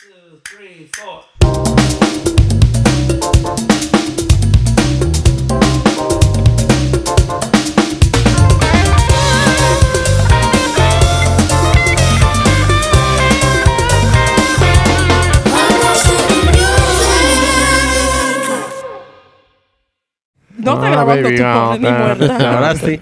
two, three, four. No está Ah, grabando baby, tu no, pobre ni muerta. Ahora sí.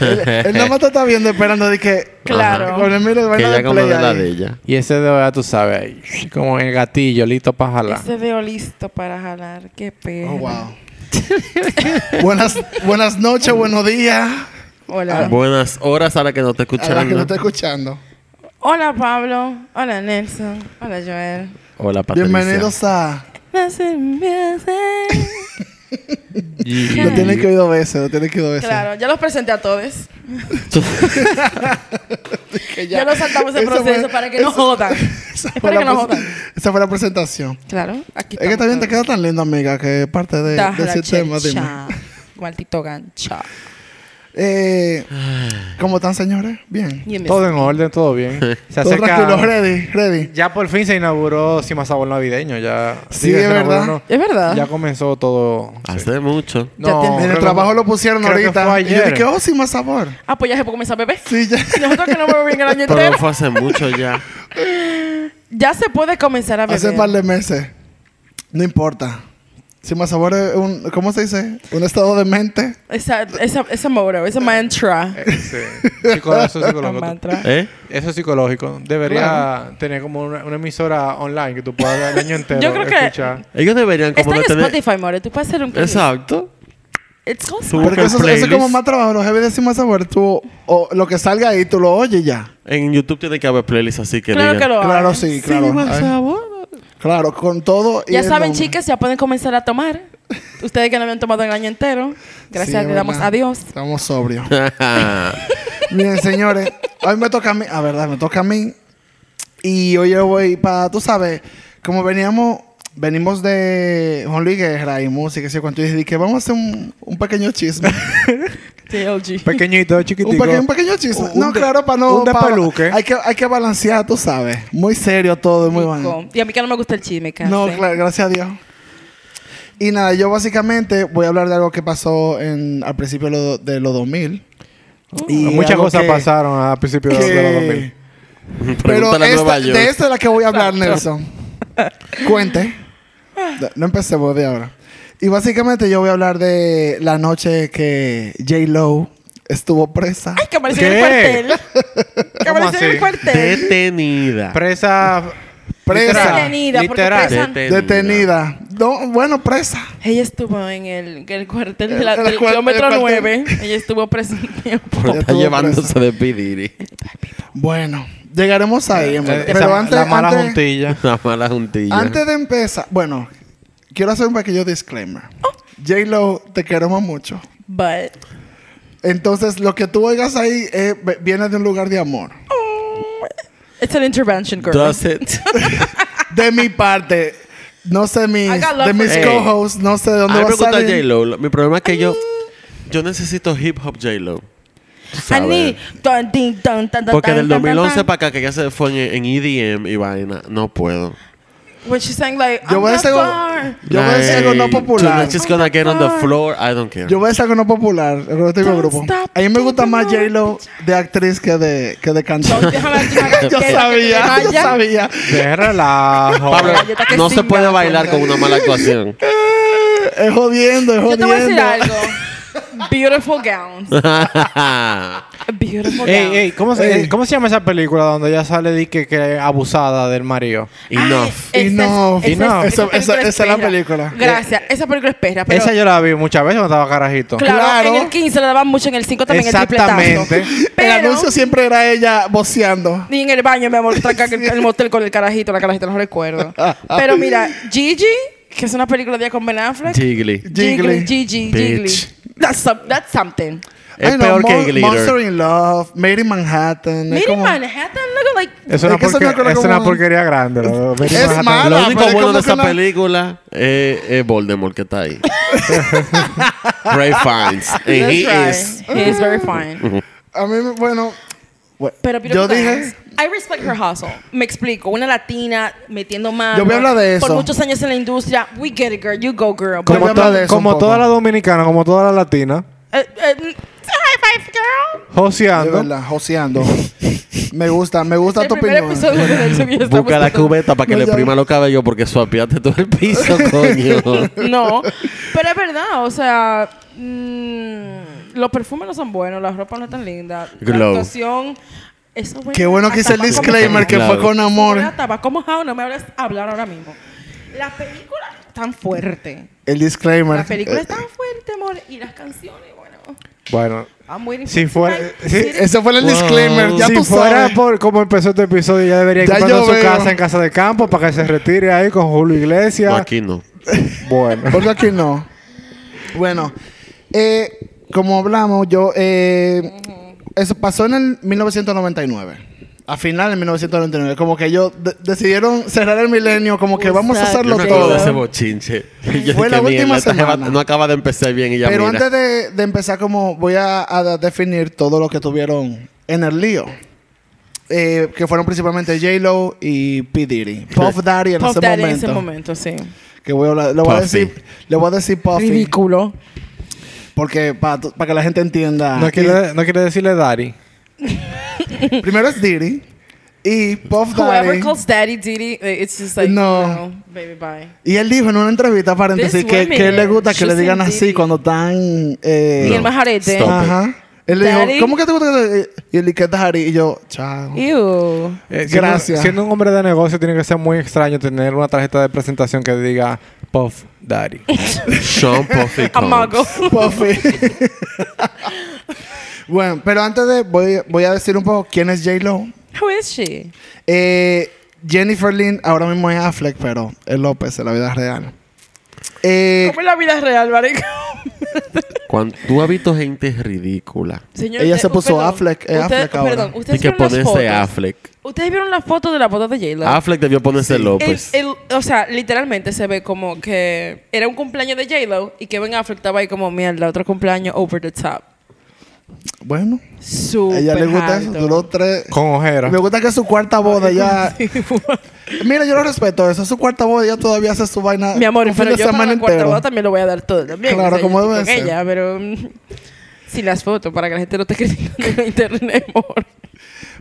Él nada más te está viendo esperando de que... Claro. Con el miro que ella como de la de ella. Y ese dedo ya tú sabes, ahí, como en el gatillo, listo para jalar. Ese veo listo para jalar. Qué pena. Oh, wow. buenas, buenas noches, buenos días. Hola. Buenas horas a la que no te A la que escuchan. lo está escuchando. Hola, Pablo. Hola, Nelson. Hola, Joel. Hola, Patricia. Bienvenidos a... Y- Lo tienen que oír dos veces, lo tienen que oír dos veces. Claro, ya los presenté a todos. Que Ya, nos saltamos el Esa proceso fue- para que no jodan. esa Es fue para la que no jodan. Esa fue la presentación. Claro, aquí Es que también te queda tan lindo, amiga, que parte de, de ese tema. Dime. Maldito gancha. Eh, ¿Cómo están, señores? Bien. Todo en orden, todo bien. Se Todo tranquilo, ready, ready. Ya por fin se inauguró Cima Sabor Navideño. Ya, Sí, es verdad. no. Es verdad. Ya comenzó todo. sí. Hace mucho. No, te- En el que- trabajo lo pusieron creo que ahorita. Y yo dije, oh, sabor. Ah, pues ya se puede comenzar a beber. Sí, ya. Nosotros que no bebemos bien el año Pero entero. fue hace mucho ya. Ya se puede comenzar a beber. Hace un par de meses. No importa. Si más sabor es un, ¿cómo se dice? Un estado de mente. Esa, esa, ese moro, ese mantra. Eh, sí. Eso es psicológico. mantra. ¿Eh? Eso es psicológico. Debería tener como una, una emisora online que tú puedas dar el año entero Yo creo que- escuchar. Ellos deberían como Está en de tener... Spotify, more. Tú puedes hacer un playlist. Exacto. It's. Porque eso, eso es como más trabajo. Los heavy de sin más sabor. Tú, o lo que salga ahí, tú lo oyes ya. En YouTube tiene que haber playlists así que Claro digan... que lo Claro, hay. sí, claro. Ay, Claro, con todo. y Ya saben, nombre. chicas, ya pueden comenzar a tomar. Ustedes que no habían tomado el año entero. Gracias, Sí, le damos verdad. a Dios. Estamos sobrios. Miren, señores, hoy me toca a mí, a verdad, me toca a mí. Y hoy yo voy para, tú sabes, como veníamos, venimos de Juan Luis Guerra y música, y así cuánto, y dije que vamos a hacer un, un pequeño chisme. TLG. Pequeñito, chiquitico. un, pequeño, un pequeño chisme. Un no, de- claro, para no. un despeluque. hay, que, hay que balancear, tú sabes. Muy serio todo, muy bueno. Y a mí que no me gusta el chisme, casi. No, claro, gracias a Dios. Y nada, yo básicamente voy a hablar de algo que pasó en, al principio de, lo- de los 2000. Y Muchas cosas que- pasaron a principios de, que- de los 2000. Pero esta- de esta es la que voy a hablar, Nelson. Cuente. No empecemos de ahora. Y básicamente yo voy a hablar de la noche que J. Lo estuvo presa. Ay, que apareció en el cuartel. Que ¿Cómo apareció en el cuartel. Detenida. Presa. Presa. literal, Detenida, porque literal. presa- Detenida. No, bueno, presa. Ella estuvo en el, en el cuartel de la, El- el del kilómetro el cuartel. 9. Ella estuvo presa un tiempo. Estar estuvo llevándose presa. de Pidiri. Bueno, llegaremos ahí. Eh, verdad. esa- Pero antes, la mala antes- juntilla. La mala juntilla. Antes de empezar, bueno, quiero hacer un pequeño disclaimer. J. Lo, te queremos mucho. But, Entonces, lo que tú oigas ahí eh, viene de un lugar de amor. it's an intervention, girl. Does it? De mi parte, no sé mis, I got love de mis co-hosts, no sé de A dónde mí va me a gusta salir. J-Lo. Mi problema es que yo... Yo necesito hip hop J-Lo. Porque del dun, dun, 2011 dun. para acá que ya se fue en, en EDM y vaina, no puedo. When she sang like, Yo I'm voy a not decir algo, far. yo voy a decir algo no popular. Tonight's just gonna get on the floor, I don't care. Yo voy a decir algo no popular. El otro Don't grupo. stop A mí me gusta más J-Lo de actriz que de, que de cantante. Yo que- sabía, que yo vaya. sabía. De relajo. Pablo, Galleta que no se singa, puede bailar con una mala actuación. Eh, Es jodiendo, es Yo te voy a decir jodiendo. algo. Beautiful gowns. Beautiful Ey, gowns. ey, ¿cómo, se, Ey. eh, ¿Cómo se llama esa película donde ella sale de que, que es abusada del marido? Enough. Enough. esa es- Enough. esa Esa- esa- es la película. Gracias. Esa película es perra. Pero Esa yo la vi muchas veces cuando estaba carajito. Claro, Claro. en el 15 le daban mucho, en el 5 también el Exactamente. El Pero anuncio siempre era ella voceando. ni en el baño, mi amor, tranca el, el motel con el carajito, la carajita, no recuerdo. Pero mira, Gigi, que es una película de ella con Ben Affleck. Jiggly. Jiggly. Gigi, Bitch. That's, some- that's something. Es know, peor que Glitter. Monster in Love, Made in Manhattan. es Mira como- Manhattan, look like... Es una, Es porque- película es una porquería grande. lo- Benny Es Manhattan. mala. Lo único pero bueno de esa la- película es, es Voldemort que está ahí. Ray Fiennes. And he That's is. right. He is very fine. A mí, bueno, bueno, Pero yo dije. I respect her hustle. Me explico. Una latina metiendo mano. Yo voy a hablar de eso. Por muchos años en la industria. We get it, girl. You go, girl. Como, hablar to- de eso un como toda la dominicana, como toda la latina, Eh, eh, high five, girl. De joseando. verdad, joseando. me gusta, me gusta El tu opinión. episodio de estamos Busca la cubeta para que No, le prima los cabellos porque suapiaste todo el piso, coño. No, pero es verdad, o sea, mm, los perfumes no son buenos, la ropa no es tan linda, Glow. la actuación... Eso Qué bueno que hice el disclaimer que fue con amor. Tabaco mojado, no me hables hablar ahora mismo. La película es tan fuerte. El disclaimer. La película Eh, es tan fuerte, amor. Y las canciones, bueno. Bueno, waiting Si fuera- Sí, Ese fue el Wow. disclaimer. Ya si tú fuera sabes. por cómo empezó este episodio, ya debería ir Ya comprando su veo. casa en casa de campo para que se retire ahí con Julio Iglesias. Aquí no. Bueno. Porque aquí no. Bueno, eh, como hablamos, yo. eh, Eso pasó en el 1999. A final de 1999. Como que ellos de- decidieron cerrar el milenio. Como que vamos a hacerlo Yo me de todo. ese bochinche. Yo Fue la última "Mierda, esta jeva semana". No acaba de empezar bien y ya Pero mira. antes de, de empezar, como voy a, a definir todo lo que tuvieron en el lío. Eh, que fueron principalmente J-Lo y P. Diddy. Puff Daddy en, Puff ese, Daddy en momento, ese momento, sí. Que voy a hablar- le voy a decir, le voy a decir Puffy. Ridículo. Porque para que la gente entienda. No quiere, no quiere decirle Daddy. Y- primero es Diddy. Y Puff Whoever Daddy. calls daddy Diddy, eh, it's just like, No. no, baby, bye. Y él dijo en una entrevista, paréntesis, que, que él le gusta que le digan así Diddy. cuando están. Eh, Y el majarete. Stop. Ajá. Él le dijo. ¿cómo que te gusta que te- Y él dijo, ¿qué es Daddy? Y yo, chao. Ew. Eh, siendo- Gracias. Siendo un hombre de negocio, tiene que ser muy extraño tener una tarjeta de presentación que diga Puff Daddy. Sean Puffy Amago. Combs. Puffy. bueno, pero antes de. Voy, voy a decir un poco quién es J-Lo. Who is she? Eh, Jennifer Lynn, ahora mismo es Affleck, pero es López en la vida real. Eh, ¿Cómo es la vida real, marico? Cuando tú has visto gente ridícula. Señor, Ella se puso perdón, Affleck, es usted- Affleck ahora. Perdón, Y ustedes que vieron las ponerse Affleck. Ustedes vieron la foto de la boda de J-Lo. Affleck debió ponerse El- López. el- o sea, literalmente se ve como que era un cumpleaños de J-Lo y Kevin Affleck estaba ahí como mierda, otro cumpleaños over the top. Bueno, Súper a ella le gusta eso. alto. Duró tres. Con ojera. Me gusta que es su cuarta boda ya. Mira, yo lo respeto. Eso es su cuarta boda. Ella todavía hace su vaina. Mi amor, un fin pero de yo para la cuarta entero. boda también lo voy a dar todo también. Claro, yo como estoy debe con ser. ella, pero mm, sin las fotos para que la gente no esté criticando en internet, amor.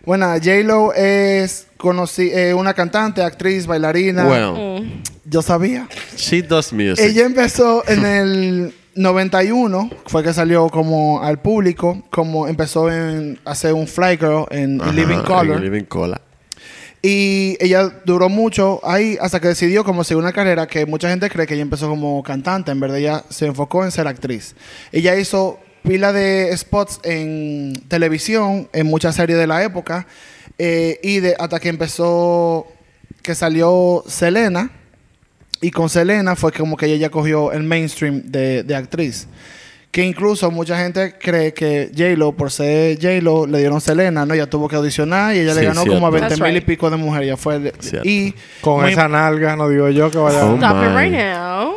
Bueno, J-Lo es conocí, eh, una cantante, actriz, bailarina. Well, Mm. Yo sabía. she does music. Ella empezó en el 91, fue que salió como al público, como empezó en hacer un Fly Girl en, Living Color. en Living Color. Y ella duró mucho ahí hasta que decidió como seguir una carrera que mucha gente cree que ella empezó como cantante. En verdad ella se enfocó en ser actriz. Ella hizo pila de spots en televisión, en muchas series de la época. eh, y de, hasta que empezó, que salió Selena. Y con Selena fue como que ella ya cogió el mainstream de, de actriz. Que incluso mucha gente cree que J-Lo, por ser J-Lo, le dieron Selena, ¿no? Ella tuvo que audicionar y ella le ganó cierto. como a 20 That's mil y pico de mujeres. Ya fue Cierto. y Con muy- esa nalga, no digo yo que vaya. Oh, Stop it right now.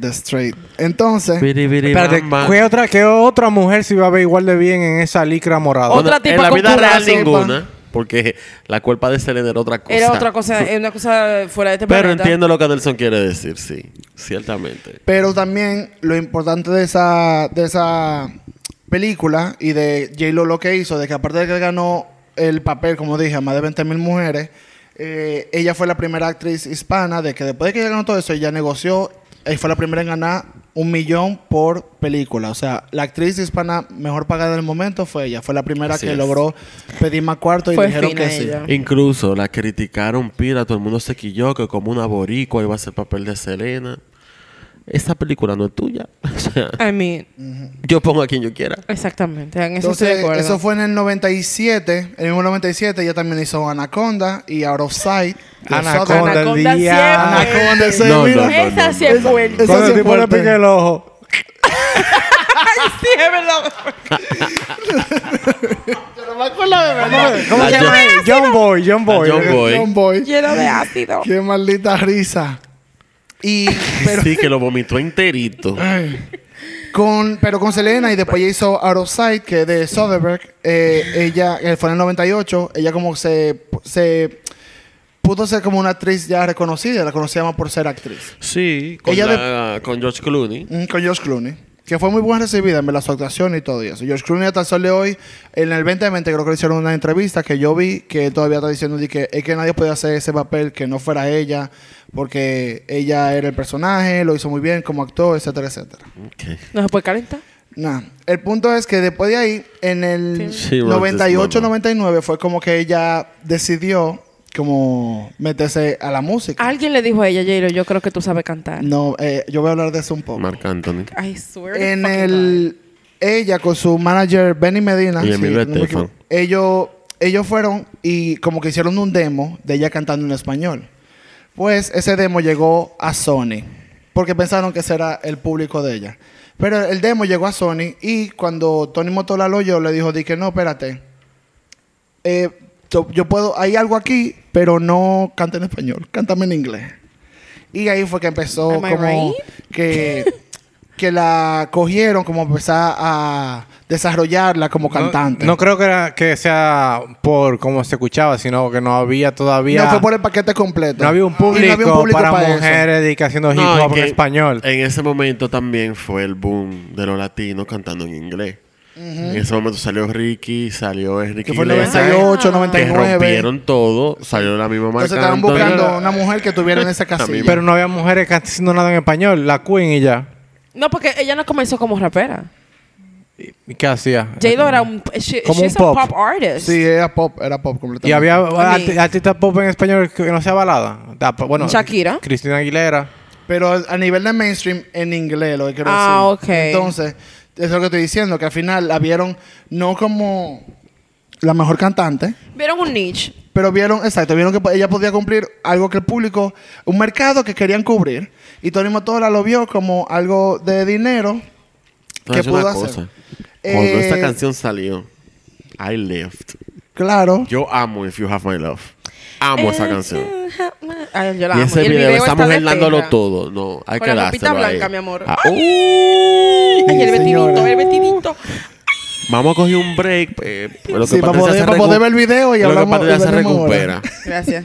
The Straight. Entonces, Biri, biri, Espérate. ¿qué otra, ¿qué otra mujer se iba a ver igual de bien en esa licra morada? Otra Bueno, tipa en la con vida real ninguna, porque la culpa de Selena era otra cosa. Era otra cosa, era una cosa fuera de este Pero planeta. entiendo lo que Nelson quiere decir, sí, ciertamente. pero también lo importante de esa, de esa película y de J-Lo lo que hizo, de que aparte de que ganó el papel, como dije, a más de 20 mil mujeres, eh, ella fue la primera actriz hispana de que después de que ella ganó todo eso, ella negoció y fue la primera en ganar un millón por película. O sea, la actriz hispana mejor pagada del momento fue ella. Fue la primera Así que es. logró pedir más cuarto y Fue dijeron que sí. Incluso la criticaron pila, todo el mundo se quilló que como una boricua iba a ser papel de Selena. Esa película no es tuya. O sea, I mean, yo pongo a quien yo quiera. exactamente. En eso estoy de Entonces, eso fue en el 97. En el mismo 97 ella también hizo Anaconda y Out of Sight. Anaconda, Southern- el Anaconda día. Anaconda, ese, No, no, no. Esa sí es fuerte. esa sí el es le el ojo. Sí, es verdad. Yo no me acuerdo de verdad. ¿Cómo se llama? John Boy, John Boy. John Boy. John Boy. Lleno de ácido. Qué maldita risa. Y, pero, Sí, que lo vomitó enterito. Con, pero con Selena y después ella hizo Out of Sight, que es de Soderbergh. Eh, ella eh, fue en el 98. Ella como se, se pudo ser como una actriz ya reconocida. La conocíamos por ser actriz. Sí, con, Ella la- con George Clooney. Mm, con George Clooney. Que fue muy buena recibida en verdad, su actuación y todo eso. George Clooney hasta el sol de hoy, en el 2020 creo que le hicieron una entrevista que yo vi que él todavía está diciendo de que es que nadie podía hacer ese papel que no fuera ella, porque ella era el personaje, lo hizo muy bien como actor, etcétera, etcétera. No se puede calentar. Nah. El punto es que después de ahí, en el Sí. She wrote this 98-99 fue como que ella decidió como meterse a la música. Alguien le dijo a ella, Jairo, yo creo que tú sabes cantar. No, eh, yo voy a hablar de eso un poco. Marc Anthony. I swear en el ella con su manager Benny Medina Y Emilio no me ellos ellos fueron y como que hicieron un demo de ella cantando en español pues ese demo llegó a Sony porque pensaron que ese era el público de ella pero el demo llegó a Sony y cuando Tony Motola lo oyó le dijo di que no espérate Eh, yo, yo puedo hay algo aquí pero no canta en español cántame en inglés y ahí fue que empezó Am como right? que que la cogieron como empezar a desarrollarla como cantante. No, no creo que, era- que sea por cómo se escuchaba, sino que no había todavía. No fue por el paquete completo. no había un público, no había un público para, mujeres de que haciendo hip hop en español. En ese momento también fue el boom de los latinos cantando en inglés. En ese momento salió Ricky, salió Enrique Que fue en el Iglesias, 98, que 99. rompieron todo, salió la misma marca. Entonces estaban buscando una mujer que tuviera en esa casilla. Pero no había mujeres que haciendo nada en español. La Queen y ya. No, porque ella no comenzó como rapera. ¿Y qué hacía? J-Lo era un... She, Como she's un pop. a pop artist. Sí, era pop, era pop completamente. Y había arti- artistas pop en español que no sea balada. Da- Bueno, Shakira. Cristina Aguilera. Pero a nivel de mainstream, en inglés, lo que quiero Ah, decir. ok. Entonces, es lo que estoy diciendo, que al final la vieron no como la mejor cantante, Vieron un niche. pero vieron, exacto, vieron que ella podía cumplir algo que el público, un mercado que querían cubrir. Y Tony Motola lo vio como algo de dinero que pudo cosa. hacer. Cuando Eh, esta canción salió, I left. Claro. Yo amo If You Have My Love. Amo esa canción. Ay, yo la Y amo. ese el video, esa está de mujer dándolo perra. todo. No, hay Con que la ropita dárselo blanca, ahí. mi amor. Ah, Ay, uh. el vestidito, el vestidito. Vamos a coger un break. eh, lo Sí, que para Patricia poder- se para recu- poder ver el video y lo que hablamos- Patricia y se venimos ahora. recupera. Gracias.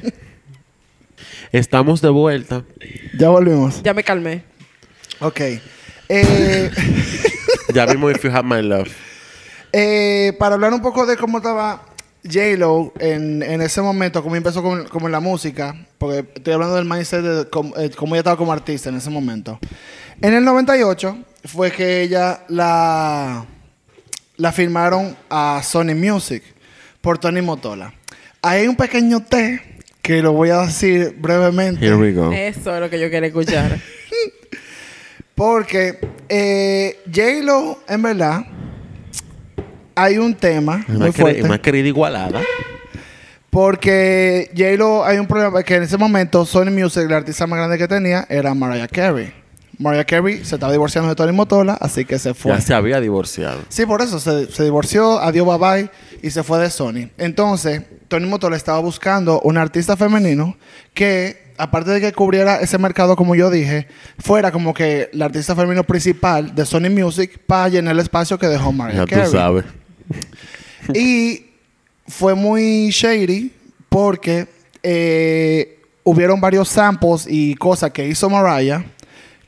Estamos de vuelta. Ya volvimos. Ya me calmé. Ok. Eh, Ya vimos If You Have My Love. eh, para hablar un poco de cómo estaba J-Lo en, en ese momento, cómo empezó con, como en la música, porque estoy hablando del mindset de cómo, eh, cómo ella estaba como artista en ese momento. En el 98 fue que ella la, la firmaron a Sony Music por Tony Motola. Hay un pequeño té que lo voy a decir brevemente. Here we go. Eso es lo que yo quería escuchar. Porque eh, J-Lo, en verdad, hay un tema Una, muy fuerte. una querida igualada. Porque J-Lo, hay un problema que en ese momento Sony Music, la artista más grande que tenía, era Mariah Carey. Mariah Carey se estaba divorciando de Tony Motola, así que se fue. Ya se había divorciado. Sí, por eso se, se divorció, adiós, bye bye, y se fue de Sony. Entonces, Tony Motola estaba buscando un artista femenino que, aparte de que cubriera ese mercado, como yo dije, fuera como que el artista femenino principal de Sony Music para llenar el espacio que dejó Mariah Ya tú Carey. sabes. Y fue muy shady porque eh, hubieron varios samples y cosas que hizo Mariah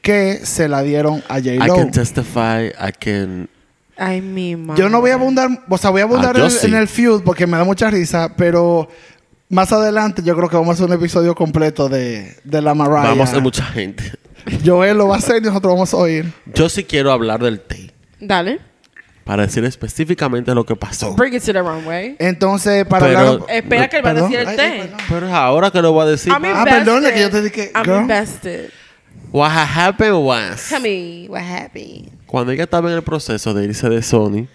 que se la dieron a I J-Lo. can testify, I can... Ay, mi madre. Yo no voy a abundar, o sea, voy a abundar Ah, en, sí. en el feud porque me da mucha risa, pero más adelante yo creo que vamos a hacer un episodio completo de, de la Mariah. Vamos a hacer mucha gente. Joel lo va a hacer y nosotros vamos a oír. Yo sí quiero hablar del té. Dale. Para decir específicamente lo que pasó. Bring it to the runway. Entonces, para Pero- hablar... Espera que él va a Perdón. decir el té. perdón. Pero es ahora que lo voy a decir. I'm Ah, perdona que yo te dije, I'm girl. invested. What had happened was... Tell me what happened. Cuando ella estaba en el proceso de irse de Sony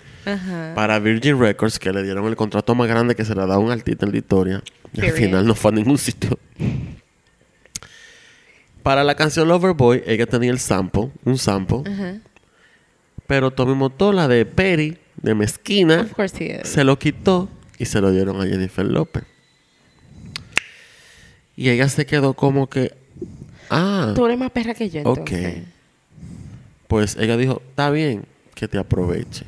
para Virgin Records, que le dieron el contrato más grande que se le da a un artista en la historia, y al final no fue a ningún sitio. Para la canción Loverboy, ella tenía el sample, un sample, Ajá. Pero Tommy Motola de Perry, de Mezquina, Of course he is. se lo quitó y se lo dieron a Jennifer López. Y ella se quedó como que, ah, Tú eres más perra que yo, Ok. entonces. Pues ella dijo, está bien que te aproveche.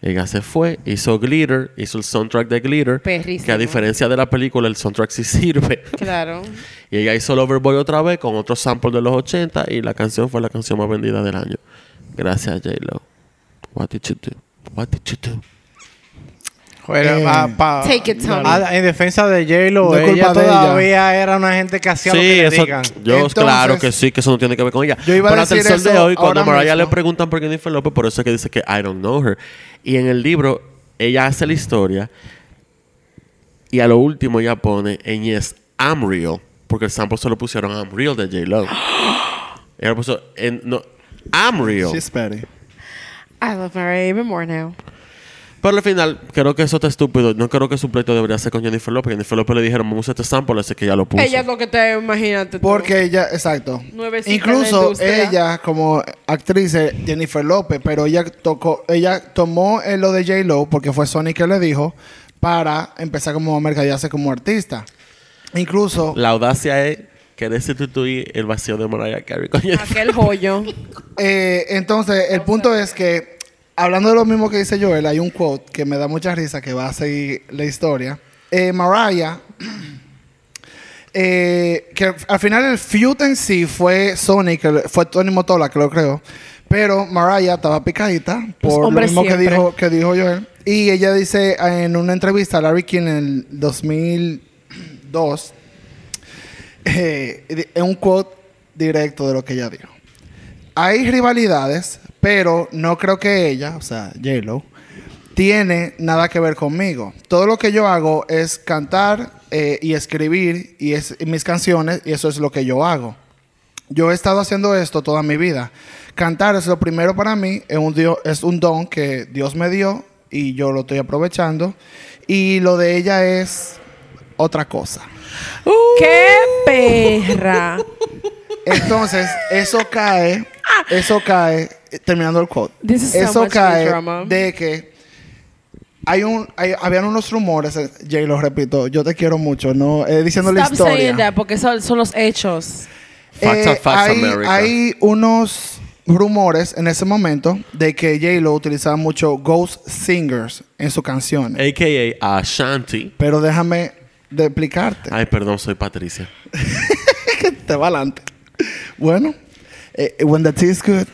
Ella se fue, hizo Glitter, hizo el soundtrack de Glitter. Perrísimo. Que a diferencia de la película, el soundtrack sí sirve. Claro. Y ella hizo Loverboy otra vez con otro sample de los 80 y la canción fue la canción más vendida del año. Gracias, J-Lo. What did you do? What did you do? Bueno, Eh, pa- pa- Take it, Tommy. Ah, en defensa de J-Lo, No ella todavía era una gente que hacía lo que Sí, le eso, digan. yo Entonces, claro que sí, que eso no tiene que ver con ella. yo iba a Pero hasta el decir sol de eso hoy, cuando ahora Mariah le preguntan por Jennifer López, por eso es que dice que I don't know her. Y en el libro, ella hace la historia y a lo último ella pone en Yes, I'm real, porque el sample se lo pusieron I'm real de J-Lo. ella puso en, no, I'm real. She's petty. I love Mariah even more now. Pero al final, creo que eso está estúpido. No creo que su pleito debería ser con Jennifer López. Jennifer López le dijeron, vamos a usar este sample, así que ya lo puso. Ella es lo que te imagínate. tú. Porque ella, exacto. Nuevecita en la Incluso ella, como actriz, Jennifer López, pero ella tocó, ella tomó eh, lo de J. Lo porque fue Sony que le dijo para empezar como a mercadearse como artista. Incluso, La audacia es querer sustituir el vacío de Mariah Carey con. Aquel joyo. eh, entonces, el punto es que, hablando de lo mismo que dice Joel, hay un quote que me da mucha risa que va a seguir la historia. Eh, Mariah, eh, que al final el feud en sí fue Sony, que fue Tony Motola que lo creó. Pero Mariah estaba picadita Pues, por lo mismo que dijo, que dijo Joel. Y ella dice en una entrevista a Larry King en el 2002, eh, en un quote directo de lo que ella dijo. Hay rivalidades, pero no creo que ella, o sea, J-Lo, tiene nada que ver conmigo. Todo lo que yo hago es cantar eh, y escribir y, es, mis canciones y eso es lo que yo hago. Yo he estado haciendo esto toda mi vida. Cantar es lo primero para mí, es es un don que Dios me dio y yo lo estoy aprovechando. Y lo de ella es otra cosa. ¡Qué perra! Entonces, eso cae, eso cae, eh, terminando el quote. This is so eso much cae drama. de que hay un, hay- habían unos rumores, eh, Jay, lo repito, yo te quiero mucho, no, eh, diciendo la Stop saying historia. that porque son, son los hechos. Facts Eh, are facts, hay, America. hay unos rumores en ese momento de que J-Lo utilizaba mucho ghost singers en sus canciones. A.K.A. Ashanti. Pero déjame de explicarte. Ay, perdón, soy Patricia. te va adelante. Bueno, eh, when the tea is good.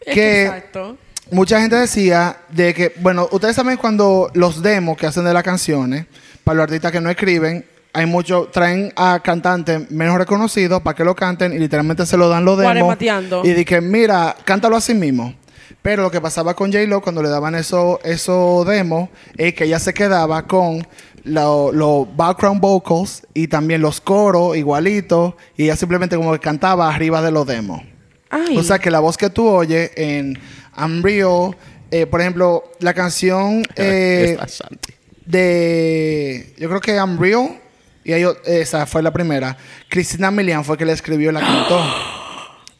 Es Que Exacto. mucha gente decía de que, bueno, ustedes saben cuando los demos que hacen de las canciones, para los artistas que no escriben, hay mucho, traen a cantantes menos reconocidos para que lo canten y literalmente se lo dan los demos. Y dicen, mira, cántalo así mismo. Pero lo que pasaba con J-Lo cuando le daban eso, eso demos es que ella se quedaba con los background vocals y también los coros igualitos y ella simplemente como que cantaba arriba de los demos. Ay. O sea que la voz que tú oyes en I'm Real, eh, por ejemplo, la canción eh, de. Yo creo que I'm Real, y esa fue la primera. Cristina Milian fue que la escribió y la cantó.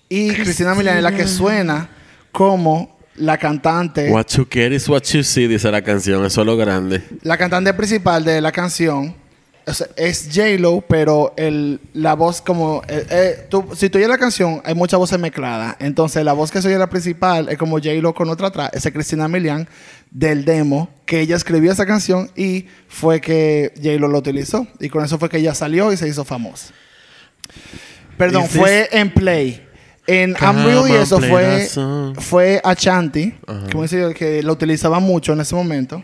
Y Cristina Milian es la que suena como la cantante, What you get is what you see, dice la canción. Eso es lo grande. la cantante principal de la canción. O sea, es J-Lo, pero el, la voz como... eh, eh, tú- si tú oyes la canción, hay muchas voces mezcladas. Entonces, la voz que se oye la principal es como J-Lo con otra atrás. Esa es Cristina Milian del demo, que ella escribió esa canción y fue que J-Lo lo utilizó. Y con eso fue que ella salió y se hizo famosa. Perdón, fue en Play. En Unreal y eso fue, fue como dice yo, que lo utilizaba mucho en ese momento.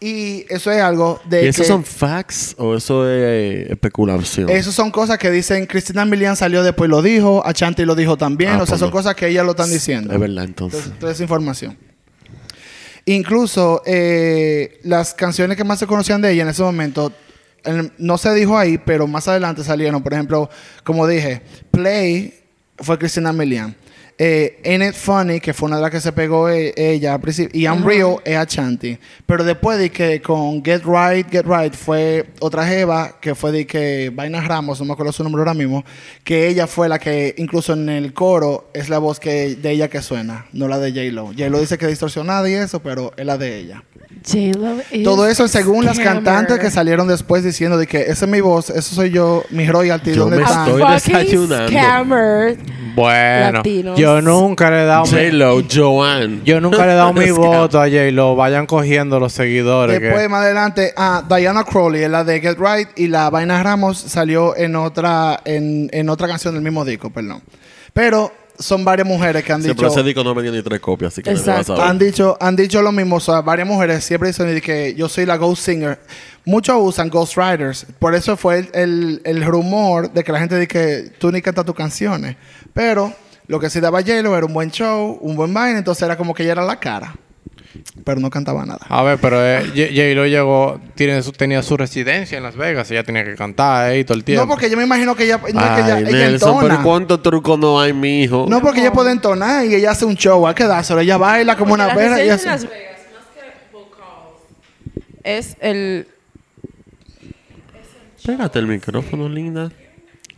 Y eso es algo de ¿Y esos que- son facts o eso es eh, especulación? Esas son cosas que dicen, Cristina Milian salió después y lo dijo, Ashanti lo dijo también, Ah, o sea, pues son cosas que ellas lo están diciendo. Es verdad, entonces. Entonces, toda esa información. Incluso eh, las canciones que más se conocían de ella en ese momento, en- no se dijo ahí, pero más adelante salieron. Por ejemplo, como dije, Play fue Cristina Milian. Eh, Ain't It Funny, que fue una de las que se pegó eh, ella al principio, y I'm Real es Ashanti. Pero después de que con Get Right, Get Right fue otra jeva, que fue de que Vaina Ramos, no me acuerdo su nombre ahora mismo, que ella fue la que, incluso en el coro, es la voz que de ella que suena, no la de J-Lo. J-Lo dice que distorsionada y eso, pero es la de ella. Todo eso según las cantantes que salieron después diciendo de que esa es mi voz, eso soy yo, mis royalties, Yo ¿dónde me están? estoy desayunando. scammer. Bueno, Latino. yo Yo nunca le he dado mi, J-Lo, Joanne. yo nunca le he dado mi voto a J-Lo. Vayan cogiendo los seguidores. que- Después, más adelante, ah, Diana Crowley, la de Get Right, y la Vaina Ramos salió en otra, en, en otra canción del mismo disco, perdón. Pero son varias mujeres que han Sí, dicho... pero ese disco no venía ni tres copias, así que no a Exacto. saber. Han dicho, han dicho lo mismo, o sea, varias mujeres siempre dicen que yo soy la ghost singer. Muchos usan ghost writers, por eso fue el, el- el rumor de que la gente dice que tú ni cantas tus canciones. Pero lo que sí daba J-Lo era un buen show, un buen vaina, entonces era como que ella era la cara. Pero no cantaba nada. A ver, pero eh, J- J-Lo llegó, tiene su- tenía su residencia en Las Vegas. Ella tenía que cantar ahí todo el tiempo. No, porque yo me imagino que ella, no es que ella, Ay, ella Nelson, pero entona. ¿cuántos trucos no hay, mijo? No, porque ella puede entonar y ella hace un show, hay que dárselo. Ella baila como una La perra. y residencia en hace- Las Vegas, más que vocals, es el... Pégate el micrófono, linda.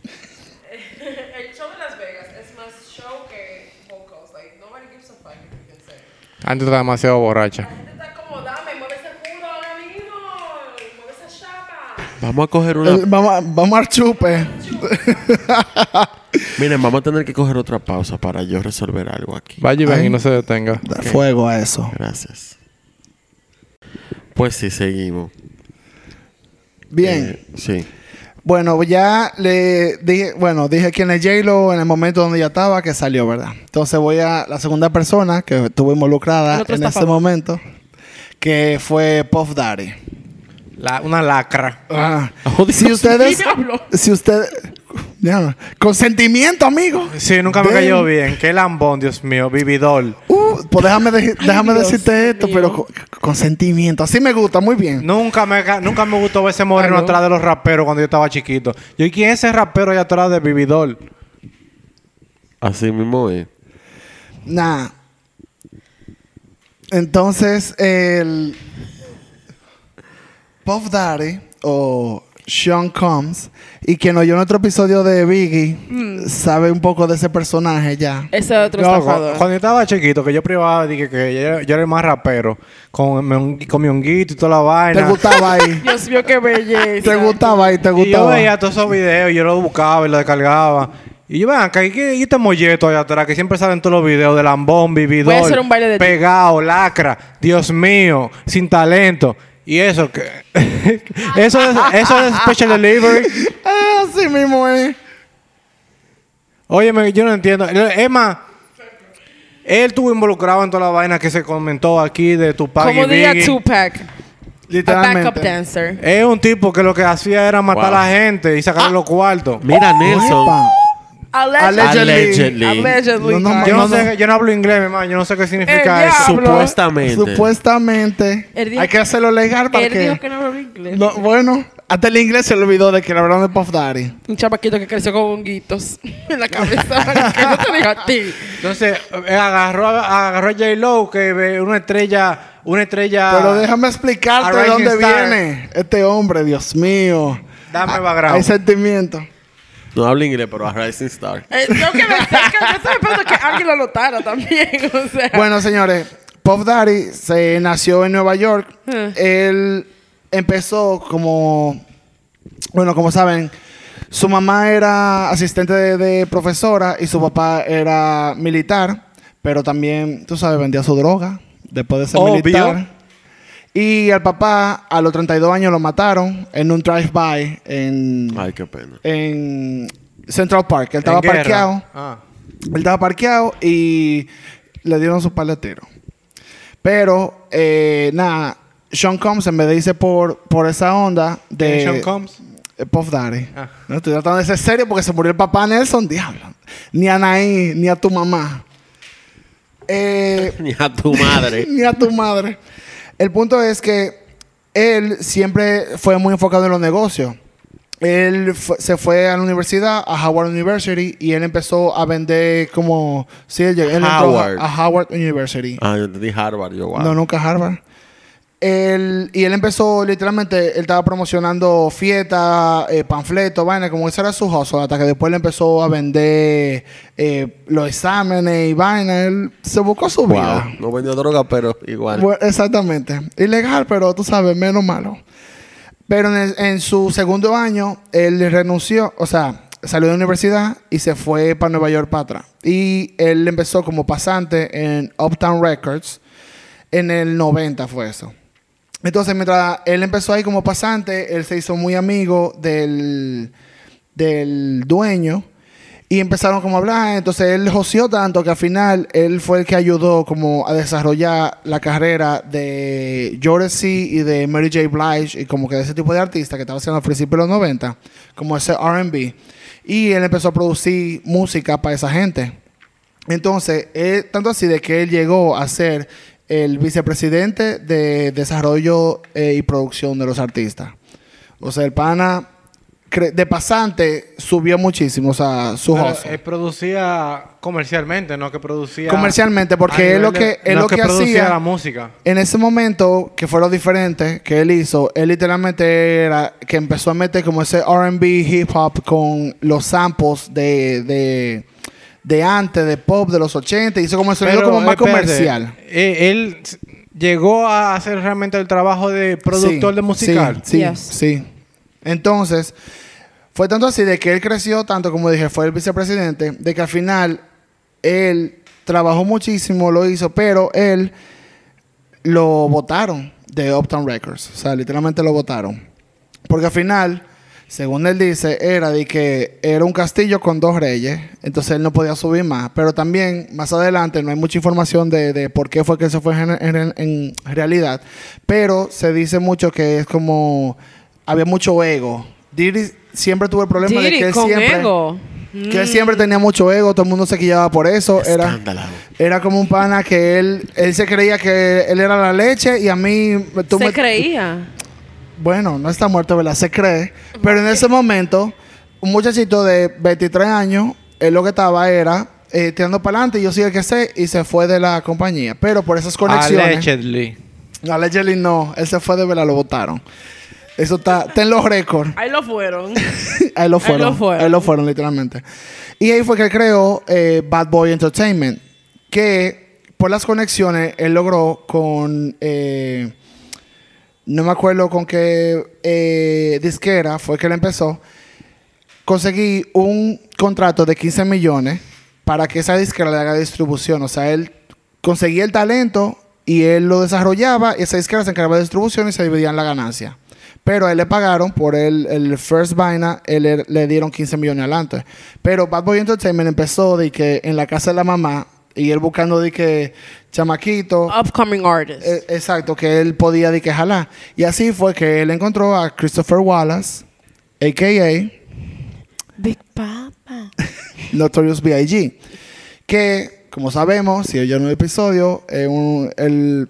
el show de Las Vegas es más show que vocals. Like, nobody gives a fuck if you can sing. Antes estaba demasiado borracha. Vamos a coger una... Eh, Vamos, a- vamos al chupe. Miren, vamos a tener que coger otra pausa para yo resolver algo aquí. Vaya y ven Ay. y no se detenga. Da fuego a eso. Gracias. Pues sí, seguimos. Bien. Eh, sí. Bueno, ya le dije, bueno, dije quién es J-Lo en el momento donde ya estaba, que salió, ¿verdad? Entonces voy a la segunda persona que estuvo involucrada en ese favor. momento, que fue Puff Daddy. La- una lacra. Ah, Oh, si ustedes, si ustedes, ya, consentimiento, amigo. Sí, nunca me cayó bien. Qué lambón, Dios mío. Vividor. Uh, pues déjame, de- déjame Dios decirte esto, mío. pero con, consentimiento. Así me gusta, muy bien. Nunca me, ca- nunca me gustó ver ese moreno atrás de los raperos cuando yo estaba chiquito. Yo, ¿y quién es ese rapero allá atrás de Vividor? Así mismo es. Nah. Entonces, el Puff Daddy o Sean Combs, y quien oyó en otro episodio de Biggie, Mm. sabe un poco de ese personaje ya. Ese otro estafador. cuando yo estaba chiquito, que yo privaba, dije que yo, era- yo era el más rapero. Con, con mi honguito y toda la ¿Te vaina. gustaba ahí? Dios mío, qué belleza. ¿Te gustaba ahí? ¿Te Y yo gustaba? veía todos esos videos, yo los buscaba y los descargaba. Y yo, vean, acá, ¿y qué- y este molleto allá atrás que siempre salen todos los videos de lambón, vividor, Voy a hacer un baile de pegado, lacra, Dios mío, sin talento. Y eso, que eso es, eso es Special Delivery. Así mismo es. Óyeme, yo no entiendo. Es más, él estuvo involucrado en toda la vaina que se comentó aquí de Tupac Como y diría Biggie. Tupac. A Literalmente. backup dancer. Es un tipo que lo que hacía era matar Wow. a la gente y sacarle los cuartos. Mira, Nelson. Epa. Allegedly. Allegedly. Allegedly. No, no, Ay, Yo no, no, sé, yo no hablo inglés, mi hermano. Yo no sé qué significa eso. Supuestamente. Supuestamente. Dijo- Hay que hacerlo legal para Él que... dijo que no habla inglés. No, bueno, hasta el inglés se le olvidó de que le hablaron de Puff Daddy. Un chapaquito que creció con honguitos en la cabeza. que no te dijo a ti. Entonces, eh, agarró, agarró a J-Lo, que ve una estrella, una estrella. Pero déjame explicarte de dónde Star. viene este hombre, Dios mío. Dame Hay background. sentimiento. No habla inglés, pero a Rising Star. Eh, que me cerca, yo estaba esperando que alguien lo notara también. O sea. Bueno, señores, Puff Daddy se nació en Nueva York. Hmm. Él empezó como, bueno, como saben, su mamá era asistente de, de profesora y su papá era militar, pero también, tú sabes, vendía su droga después de ser Obvio. militar. Y al papá a los 32 años lo mataron en un drive-by en, Ay, qué pena. en Central Park. Él estaba parqueado. Ah. Él estaba parqueado y le dieron su tiros. Pero, eh, nada, Sean Combs, en vez de irse por, por esa onda de... ¿Quién es Sean Combs? eh, Puff Daddy. Ah. No, estoy tratando de ser serio porque se murió el papá Nelson, diablo. Ni a Naí, ni a tu mamá. Eh, Ni a tu madre. ni a tu madre. El punto es que él siempre fue muy enfocado en los negocios. Él se fue a la universidad, a Howard University, y él empezó a vender como... Sí, él, entró a- Howard. A, Howard University. Ah, yo entendí Harvard. Yo, wow. No, nunca Harvard. Él, y él empezó, literalmente, él estaba promocionando fiestas, eh, panfletos, vaina, como ese era su hustle, hasta que después le empezó a vender eh, los exámenes y vaina. Él se buscó su vida. No vendió droga, pero igual. Bueno, exactamente. Ilegal, pero tú sabes, menos malo. Pero en, el- en su segundo año, él renunció, o sea, salió de la universidad y se fue para Nueva York para atrás. Y él empezó como pasante en Uptown Records. En el 90 fue eso. Entonces, mientras él empezó ahí como pasante, él se hizo muy amigo del, del dueño y empezaron como a hablar. Entonces, él joseó tanto que al final él fue el que ayudó como a desarrollar la carrera de Jodeci y de Mary J. Blige y como que de ese tipo de artistas que estaba haciendo al principio de los 90, como ese R&B. Y él empezó a producir música para esa gente. Entonces, él- tanto así de que él llegó a ser el vicepresidente de desarrollo eh, y producción de los artistas. O sea, el pana de pasante subió muchísimo, o sea, su Pero él producía comercialmente, no que producía... Comercialmente, porque él lo que- él no lo que producía hacía- la música. En ese momento, que fue lo diferente que él hizo, él literalmente era que empezó a meter como ese RB hip hop con los samples de, de, de antes, de pop de los 80, hizo como el sonido Pero, como más espérate, comercial. eh, él llegó a hacer realmente el trabajo de productor Sí, de musical. Sí, sí, Yes. sí. Entonces, fue tanto así de que él creció tanto, como dije, fue el vicepresidente, de que al final él trabajó muchísimo, lo hizo, pero él lo votaron de Uptown Records. O sea, literalmente lo votaron. Porque al final, según él dice, era de que era un castillo con dos reyes, entonces él no podía subir más. Pero también, más adelante, no hay mucha información de, de por qué fue que eso fue en, en- en realidad. Pero se dice mucho que es como, había mucho ego. Diddy siempre tuvo el problema de que él con siempre... ego. Que él siempre tenía mucho ego, todo el mundo se quillaba por eso. Era, era como un pana que él, él se creía que él era la leche y a mí... tú Se me- creía. Bueno, no está muerto, ¿verdad? Se cree. Pero en ese momento, un muchachito de 23 años, él lo que estaba era eh, tirando para adelante y yo soy el que sé y se fue de la compañía. Pero por esas conexiones... Allegedly. Allegedly no, él se fue de verdad, lo votaron. Eso está, está en los récords. Ahí lo fueron. ahí lo fueron. lo fueron. Ahí lo fueron, literalmente. Y ahí fue que él creó eh, Bad Boy Entertainment. Que por las conexiones él logró con. eh, no me acuerdo con qué eh, disquera fue que él empezó. Conseguí un contrato de 15 millones para que esa disquera le haga distribución. O sea, él conseguía el talento y él lo desarrollaba y esa disquera se encargaba de distribución y se dividían la ganancia. Pero a él le pagaron por el, el first vaina, él le, le dieron 15 millones adelante. Pero Bad Boy Entertainment empezó de que en la casa de la mamá y él buscando de que chamaquito, Upcoming artist. eh, exacto, que él podía de que jalar. Y así fue que él encontró a Christopher Wallace, a.k.a. Big Papa. Notorious B.I.G. Que, como sabemos, si oyeron el episodio, es un- el-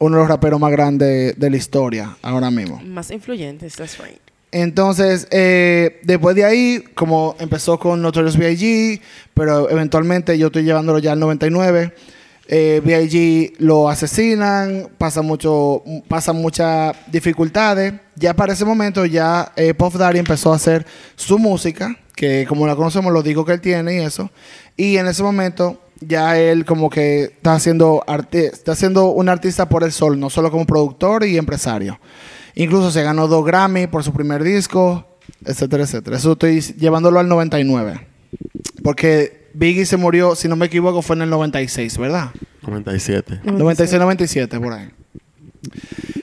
uno de los raperos más grandes de la historia ahora mismo. Más influyentes, that's right. Entonces, eh, después de ahí, como empezó con Notorious B.I.G., pero eventualmente yo estoy llevándolo ya al 99, eh, B.I.G. lo asesinan, pasa mucho, pasan muchas dificultades. Ya para ese momento, ya eh, Puff Daddy empezó a hacer su música, que como la conocemos, lo digo que él tiene y eso. Y en ese momento, ya él como que está haciendo, está haciendo un artista por el sol, no solo como productor y empresario. Incluso se ganó dos Grammy por su primer disco, etcétera, etcétera. Eso estoy llevándolo al 99. Porque Biggie se murió, si no me equivoco, fue en el 96, ¿verdad? 97. 96, 97, por ahí.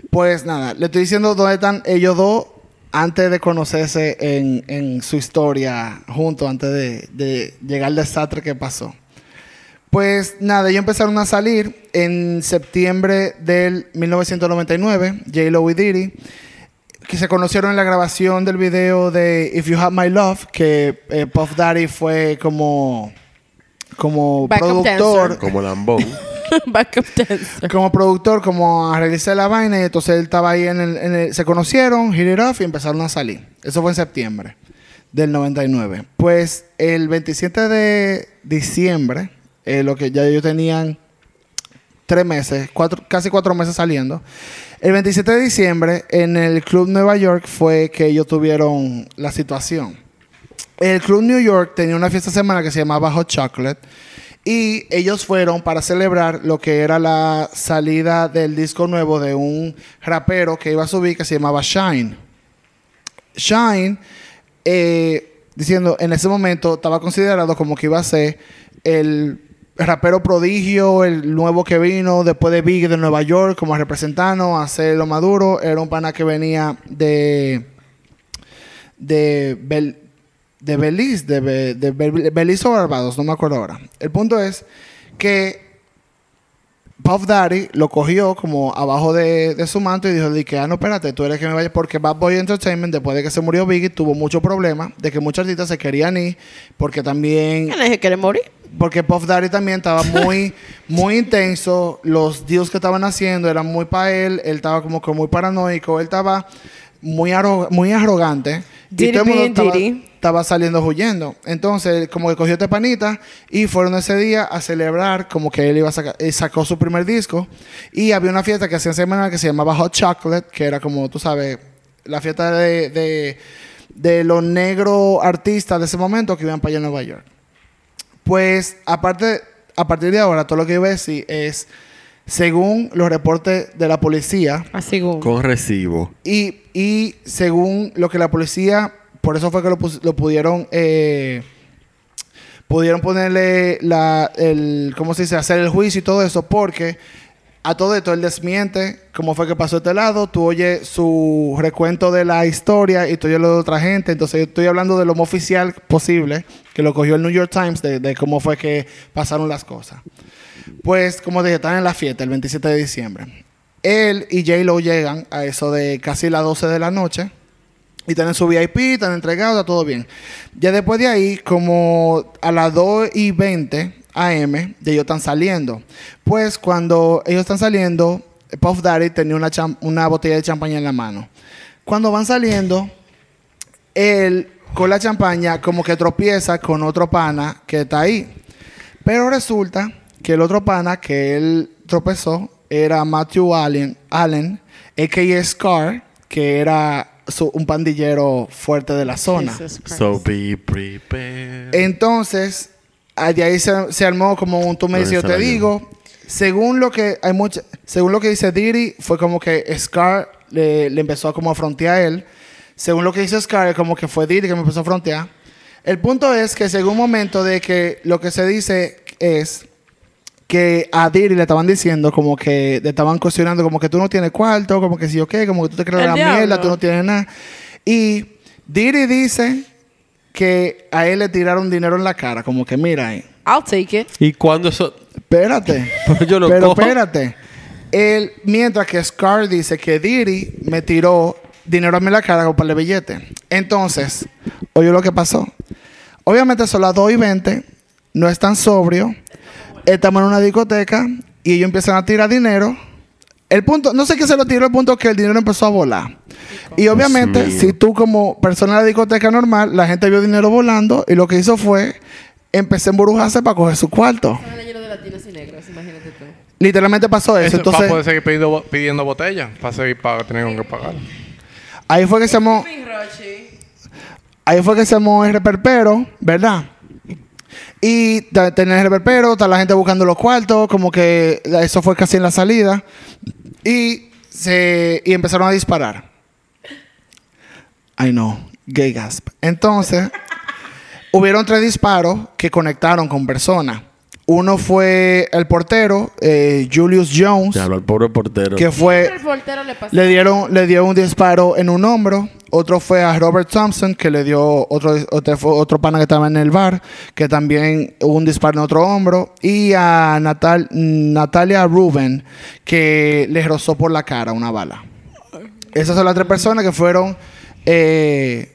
Pues nada, le estoy diciendo dónde están ellos dos antes de conocerse en, en su historia juntos, antes de, de llegar al desastre que pasó. Pues nada, ellos empezaron a salir en septiembre del 1999, J-Lo y Diddy, que se conocieron en la grabación del video de If You Have My Love, que eh, Puff Daddy fue como, como Backup productor. dancer. Como Lambón. Backup dancer. como productor, como a realizar la vaina, y entonces él estaba ahí en el, en el- se conocieron, hit it off y empezaron a salir. Eso fue en septiembre del 99. Pues el 27 de diciembre, eh, lo que ya ellos tenían tres meses, cuatro, casi cuatro meses saliendo. El 27 de diciembre, en el Club Nueva York, fue que ellos tuvieron la situación. El Club New York tenía una fiesta semana que se llamaba Hot Chocolate. Y ellos fueron para celebrar lo que era la salida del disco nuevo de un rapero que iba a subir que se llamaba Shine. Shine eh, diciendo, en ese momento estaba considerado como que iba a ser el rapero prodigio, el nuevo que vino después de Big de Nueva York como representante a hacer lo maduro. Era un pana que venía de de Bel- de Belice, de, de Bel- Belice o Barbados, no me acuerdo ahora. El punto es que Puff Daddy lo cogió como abajo de, su manto y dijo de que, ah, no, espérate, tú eres que me vaya porque Bad Boy Entertainment, después de que se murió Biggie, tuvo mucho problema de que muchos artistas se querían ir porque también ¿Quién es que quiere morir? Porque Puff Daddy también estaba muy, muy intenso. Los deals que estaban haciendo eran muy para él. Él estaba como que muy paranoico. Él estaba muy, arro- muy arrogante. Diddy y todo el mundo estaba, estaba saliendo huyendo. Entonces, como que cogió este panita y fueron ese día a celebrar como que él iba a sacar, eh, sacó su primer disco. Y había una fiesta que hacían semanal que se llamaba Hot Chocolate, que era como, tú sabes, la fiesta de, de, de los negros artistas de ese momento que iban para allá a Nueva York. Pues, aparte, a partir de ahora, todo lo que yo voy a decir es, según los reportes de la policía, Así como. Con recibo. y, y según lo que la policía, por eso fue que lo, pus- lo pudieron, eh, pudieron ponerle la, el, ¿cómo se dice? Hacer el juicio y todo eso, porque a todo esto él desmiente cómo fue que pasó este lado, tú oyes su recuento de la historia y tú oyes lo de otra gente, entonces yo estoy hablando de lo más oficial posible, que lo cogió el New York Times, de, cómo fue que pasaron las cosas. Pues, como dije, están en la fiesta el 27 de diciembre. Él y J-Lo llegan a eso de casi las 12 de la noche. Y están en su VIP, están entregados, está todo bien. Ya después de ahí, como a las 2 y 20 AM, de ellos están saliendo. Pues cuando ellos están saliendo, Puff Daddy tenía una botella de champaña en la mano. Cuando van saliendo, él con la champaña como que tropieza con otro pana que está ahí. Pero resulta que el otro pana que él tropezó era Matthew Allen, Allen a.k.a. Scar, que era su- un pandillero fuerte de la zona. So be prepared. Entonces, de ahí se, se armó como un tú me dices, yo te digo. Según lo que hay mucha, según lo que dice Diddy, fue como que Scar le, le empezó a como a frontear a él. Según lo que dice Scar, como que fue Diddy que me empezó a frontear. El punto es que según un momento de que lo que se dice es que a Diddy le estaban diciendo como que le estaban cuestionando como que tú no tienes cuarto, como que sí o qué, como que tú te crees El la diablo. mierda, tú no tienes nada. Y Diddy dice que a él le tiraron dinero en la cara, como que mira, ahí, I'll take it. ¿Y cuándo eso? espérate. Yo lo Pero cojo. espérate. Él, mientras que Scar dice que Diddy me tiró dinero a mí en la cara para el billete. Entonces, oye lo que pasó. Obviamente son las 2 y 20, no es tan sobrio. Estamos en una discoteca y ellos empiezan a tirar dinero. El punto, no sé qué se lo tiró, el punto es que el dinero empezó a volar. Y obviamente, si tú como persona de la discoteca normal, la gente vio dinero volando y lo que hizo fue empecé a embrujarse para coger su cuarto. Están lleno de latinos y negros, imagínate tú. Literalmente pasó eso. Eso, Entonces, para poder seguir pidiendo, pidiendo botellas, para seguir para tener que pagar. Ahí fue que se armó, ahí fue que se armó el reperpero, ¿verdad? Y te- tenía el reperpero, está la gente buscando los cuartos, como que eso fue casi en la salida. Y se y empezaron a disparar. I know, gay gasp. Entonces, hubieron tres disparos que conectaron con personas. Uno fue el portero, eh, Julius Jones, hablo al pobre portero. que fue El portero le pasó. le dieron, le dio un disparo en un hombro. Otro fue a Robert Thompson, que le dio otro, otro, pana que estaba en el bar, que también hubo un disparo en otro hombro. Y a Natal, Natalia Ruben, que le rozó por la cara una bala. Esas son las tres personas que fueron, eh,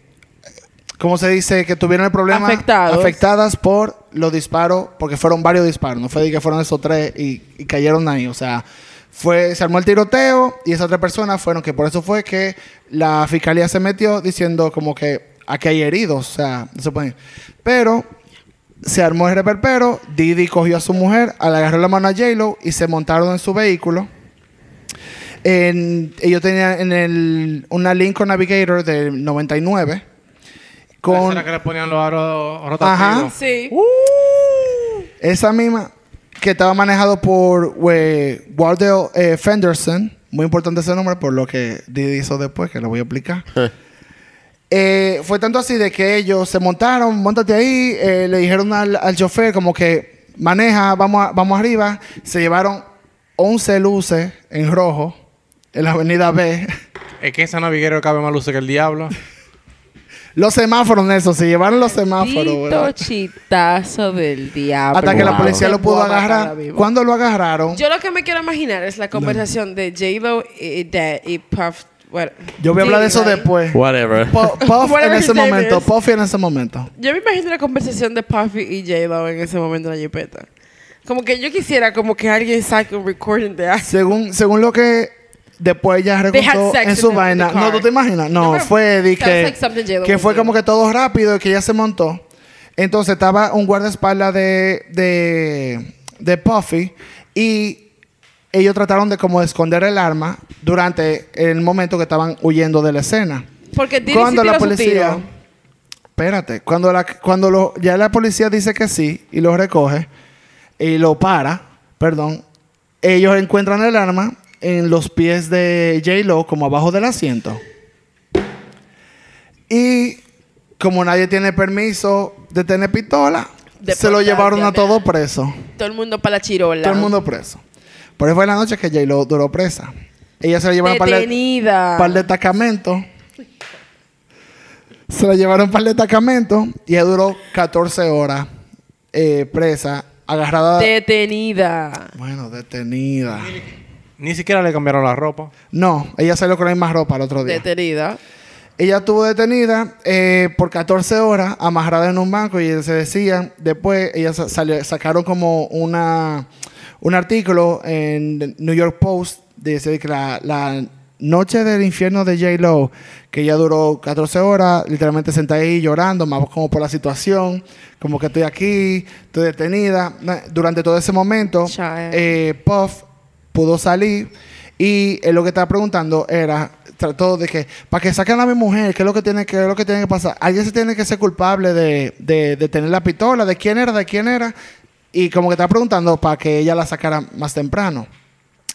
¿cómo se dice? Que tuvieron el problema. Afectados. Afectadas por los disparos, porque fueron varios disparos. No fue de que fueron esos tres y, y cayeron ahí. O sea, fue, se armó el tiroteo y esas tres personas fueron que por eso fue que la fiscalía se metió diciendo como que aquí hay heridos. O sea, no se pueden. Pero se armó el reperpero. Didi cogió a su mujer, le agarró la mano a J-Lo y se montaron en su vehículo. En- ellos tenían en el, una Lincoln Navigator del 99. Esa Con era que le ponían los aros rotativos. Ajá. Sí. esa misma que estaba manejado por eh, Wardell eh, Fenderson. Muy importante ese nombre por lo que Didi hizo después, que lo voy a explicar. Eh, fue tanto así de que ellos se montaron, montate ahí, eh, le dijeron al, al chofer como que maneja, vamos, a- vamos arriba. Se llevaron 11 luces en rojo en la avenida B. Es que ese naviguero cabe más luces que el diablo. Los semáforos, Nelson, se llevaron los semáforos. ¿verdad? chitazo del diablo. Hasta que la policía lo pudo agarrar. Cuando lo agarraron, Yo lo que me quiero imaginar es la conversación de J-Lo y, de- y Puff. bueno, yo voy a hablar de eso right? después. Whatever. Pu- Puff en ese momento, is. Puffy en ese momento. Yo me imagino la conversación de Puffy y J-Lo en ese momento en la jipeta. Como que yo quisiera como que alguien saque un recording de algo. Según, según lo que después ella sex en su vaina. No, ¿tú te imaginas? No, fue de que, like que fue como que todo rápido y que ella se montó. Entonces estaba un guardaespaldas de, de, de Puffy y ellos trataron de como de esconder el arma durante el momento que estaban huyendo de la escena. Porque Cuando sí la policía... Espérate, cuando, la, cuando lo, ya la policía dice que sí y lo recoge y lo para, perdón, ellos encuentran el arma en los pies de J-Lo como abajo del asiento. Y como nadie tiene permiso de tener pistola, De se lo llevaron a todo preso. Todo el mundo para la chirola. Todo el mundo preso. Por eso fue la noche que J-Lo duró presa. Ella se la llevaron para el Detenida. par de destacamento. Se la llevaron para el destacamento y ella duró 14 horas eh, presa, agarrada. Detenida. bueno, detenida. Ni siquiera le cambiaron la ropa. No, ella salió con la misma ropa el otro día. Detenida. ella estuvo detenida eh, por 14 horas, amarrada en un banco y se decía, después ella sa- salió- sacaron como una, un artículo en New York Post, dice que la, la noche del infierno de J-Lo, que ella duró 14 horas, literalmente sentada ahí llorando, más como por la situación, como que estoy aquí, estoy detenida. Durante todo ese momento, eh, Puff pudo salir. Y él lo que estaba preguntando era trató de que para que saquen a mi mujer qué es lo que tiene que qué es lo que tiene que pasar alguien se tiene que ser culpable de, de, de tener la pistola de quién era de quién era. Y como que estaba preguntando para que ella la sacara más temprano.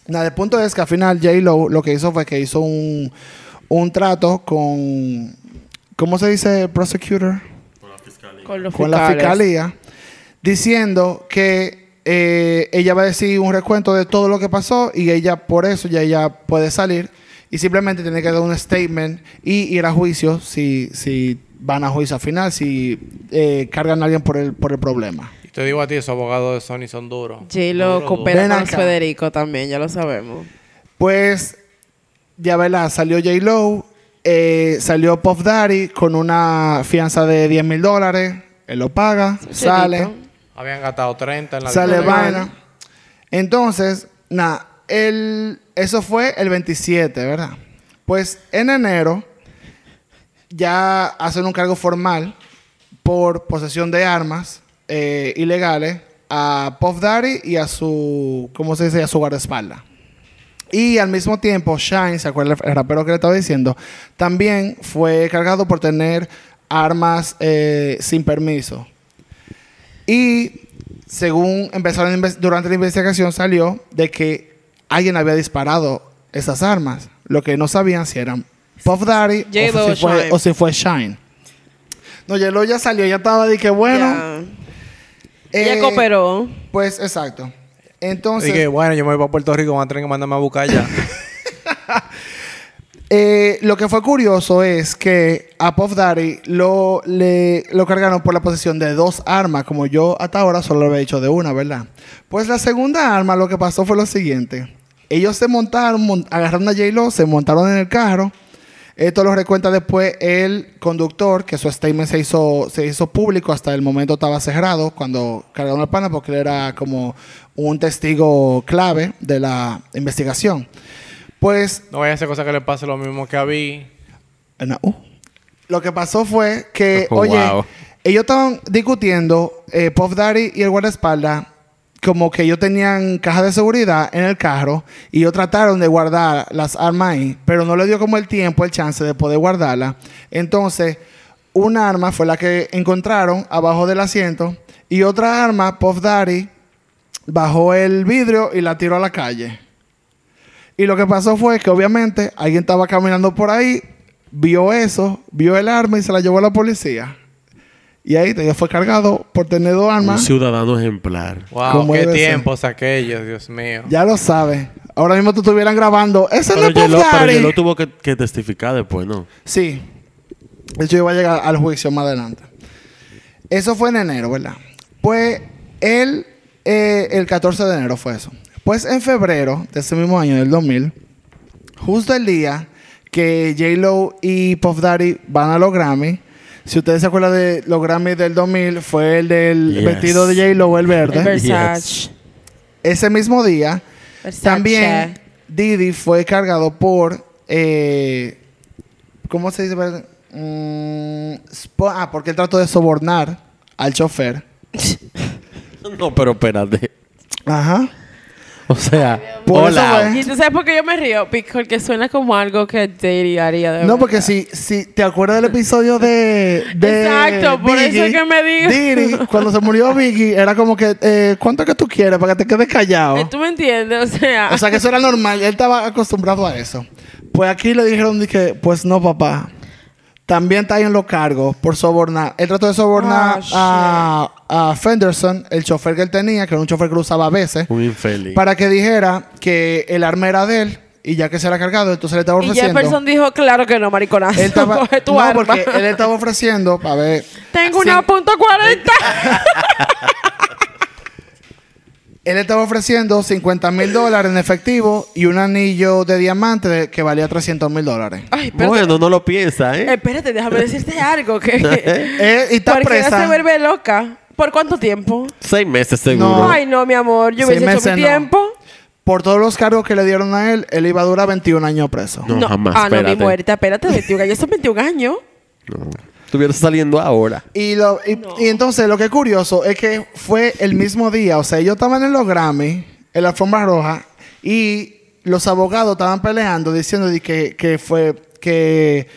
Nada el punto es que al final J Lo lo que hizo fue que hizo un, un trato con cómo se dice prosecutor Con los con la fiscalía diciendo que eh, ella va a decir un recuento de todo lo que pasó y ella por eso ya ella puede salir y simplemente tiene que dar un statement y ir a juicio si, si van a juicio al final, si eh, cargan a alguien por el, por el problema. Y te digo a ti, esos abogados de Sony son duros. J-Lo Duro, coopera con. Federico también, ya lo sabemos. Pues, ya verá, salió J. Lo, eh, salió Puff Daddy con una fianza de 10 mil dólares, él lo paga, sale. Habían gastado 30 en la sale vaina. Entonces, nada, el, eso fue el 27, ¿verdad? Pues en enero ya hacen un cargo formal por posesión de armas eh, ilegales a Puff Daddy y a su, ¿cómo se dice? A su guardaespaldas. Y al mismo tiempo, Shine, ¿se acuerda el rapero que le estaba diciendo? También fue cargado por tener armas eh, sin permiso. Y según empezaron durante la investigación salió de que alguien había disparado esas armas. Lo que no sabían si eran Puff Daddy o, si fue, Shine. o si fue Shine. No, J-Lo ya salió, ya estaba de que bueno. Ya. Eh, cooperó. Pues exacto. Entonces, Dije, bueno, yo me voy para Puerto Rico, van a tener que mandarme a buscar ya. Eh, lo que fue curioso es que a Puff Daddy lo, lo cargaron por la posesión de dos armas, como yo hasta ahora solo lo había dicho de una, ¿verdad? Pues la segunda arma lo que pasó fue lo siguiente. Ellos se montaron, mon- agarraron a J-Lo, se montaron en el carro. Esto lo recuenta después el conductor, que su statement se hizo, se hizo público, hasta el momento estaba cerrado cuando cargaron al pana, porque él era como un testigo clave de la investigación. Pues No vaya a hacer cosa que le pase lo mismo que a mí. no. Uh. Lo que pasó fue que, Oh, oye, wow. ellos estaban discutiendo, eh, Puff Daddy y el guardaespaldas, como que ellos tenían caja de seguridad en el carro y ellos trataron de guardar las armas ahí, pero no le dio como el tiempo, el chance de poder guardarla. Entonces, una arma fue la que encontraron abajo del asiento y otra arma, Puff Daddy, bajó el vidrio y la tiró a la calle. Y lo que pasó fue que obviamente alguien estaba caminando por ahí, vio eso, vio el arma y se la llevó a la policía. Y ahí te fue cargado por tener dos Un armas. ciudadano ejemplar. Wow, qué ser. tiempos aquellos, Dios mío. Ya lo sabes. Ahora mismo tú estuvieran grabando. ¡Ese no Pero es Puff Yelo, pero Daddy". Yelo tuvo que, que testificar después, ¿no? Sí. De hecho, iba a llegar al juicio más adelante. Eso fue en enero, ¿verdad? Pues él, eh, el 14 de enero fue eso. Pues en febrero de ese mismo año, del 2000, justo el día que J-Lo y Puff Daddy van a los Grammy, si ustedes se acuerdan de los Grammy del 2000, fue el del Yes. vestido de J-Lo, el El verde. Versace. Ese mismo día, Versace. también Didi fue cargado por. eh, ¿Cómo se dice? Mm, ah, porque él trató de sobornar al chofer. No, pero espérate. Ajá. O sea, Por hola. ¿Y tú sabes por qué yo me río? Porque suena como algo que Daddy haría de No, verdad. porque si, si te acuerdas del episodio de. de Exacto, por eso es que me digo. Didi, cuando se murió Biggie, era como que, eh, ¿cuánto que tú quieres para que te quedes callado? Eh, ¿Tú me entiendes? O sea... O sea que eso era normal, él estaba acostumbrado a eso. Pues aquí le dijeron que, pues no, papá. También está ahí en los cargos por sobornar. Él trató de sobornar Ah, a, a Fenderson, el chofer que él tenía, que era un chofer que lo usaba a veces, Un infeliz. para que dijera que el arma era de él y ya que se era cargado, entonces le estaba y ofreciendo. Jefferson dijo, claro que no, mariconazo. él estaba, Coge tu no, arma. porque él estaba ofreciendo, a ver, Tengo Sí. una punto cuarenta. él estaba ofreciendo 50 mil dólares en efectivo y un anillo de diamante de- que valía 300 mil dólares. Ay, espérate. Bueno, no lo piensa, ¿eh? Espérate, déjame decirte algo. Que... Eh, y está Porque ella presa. se vuelve loca. ¿Por cuánto tiempo? Seis meses seguro. No. Ay, no, mi amor. Yo Seis hubiese hecho meses mi no. tiempo. Por todos los cargos que le dieron a él, él iba a durar 21 años preso. No, jamás, Ah, no, mi espérate. muerta. Espérate, 21 años. Son 21 años. No. Estuviera saliendo ahora. Y, lo, y, y entonces lo que es curioso es que fue el mismo día. O sea, ellos estaban en los Grammy, en la alfombra roja, y los abogados estaban peleando diciendo de que, que fue que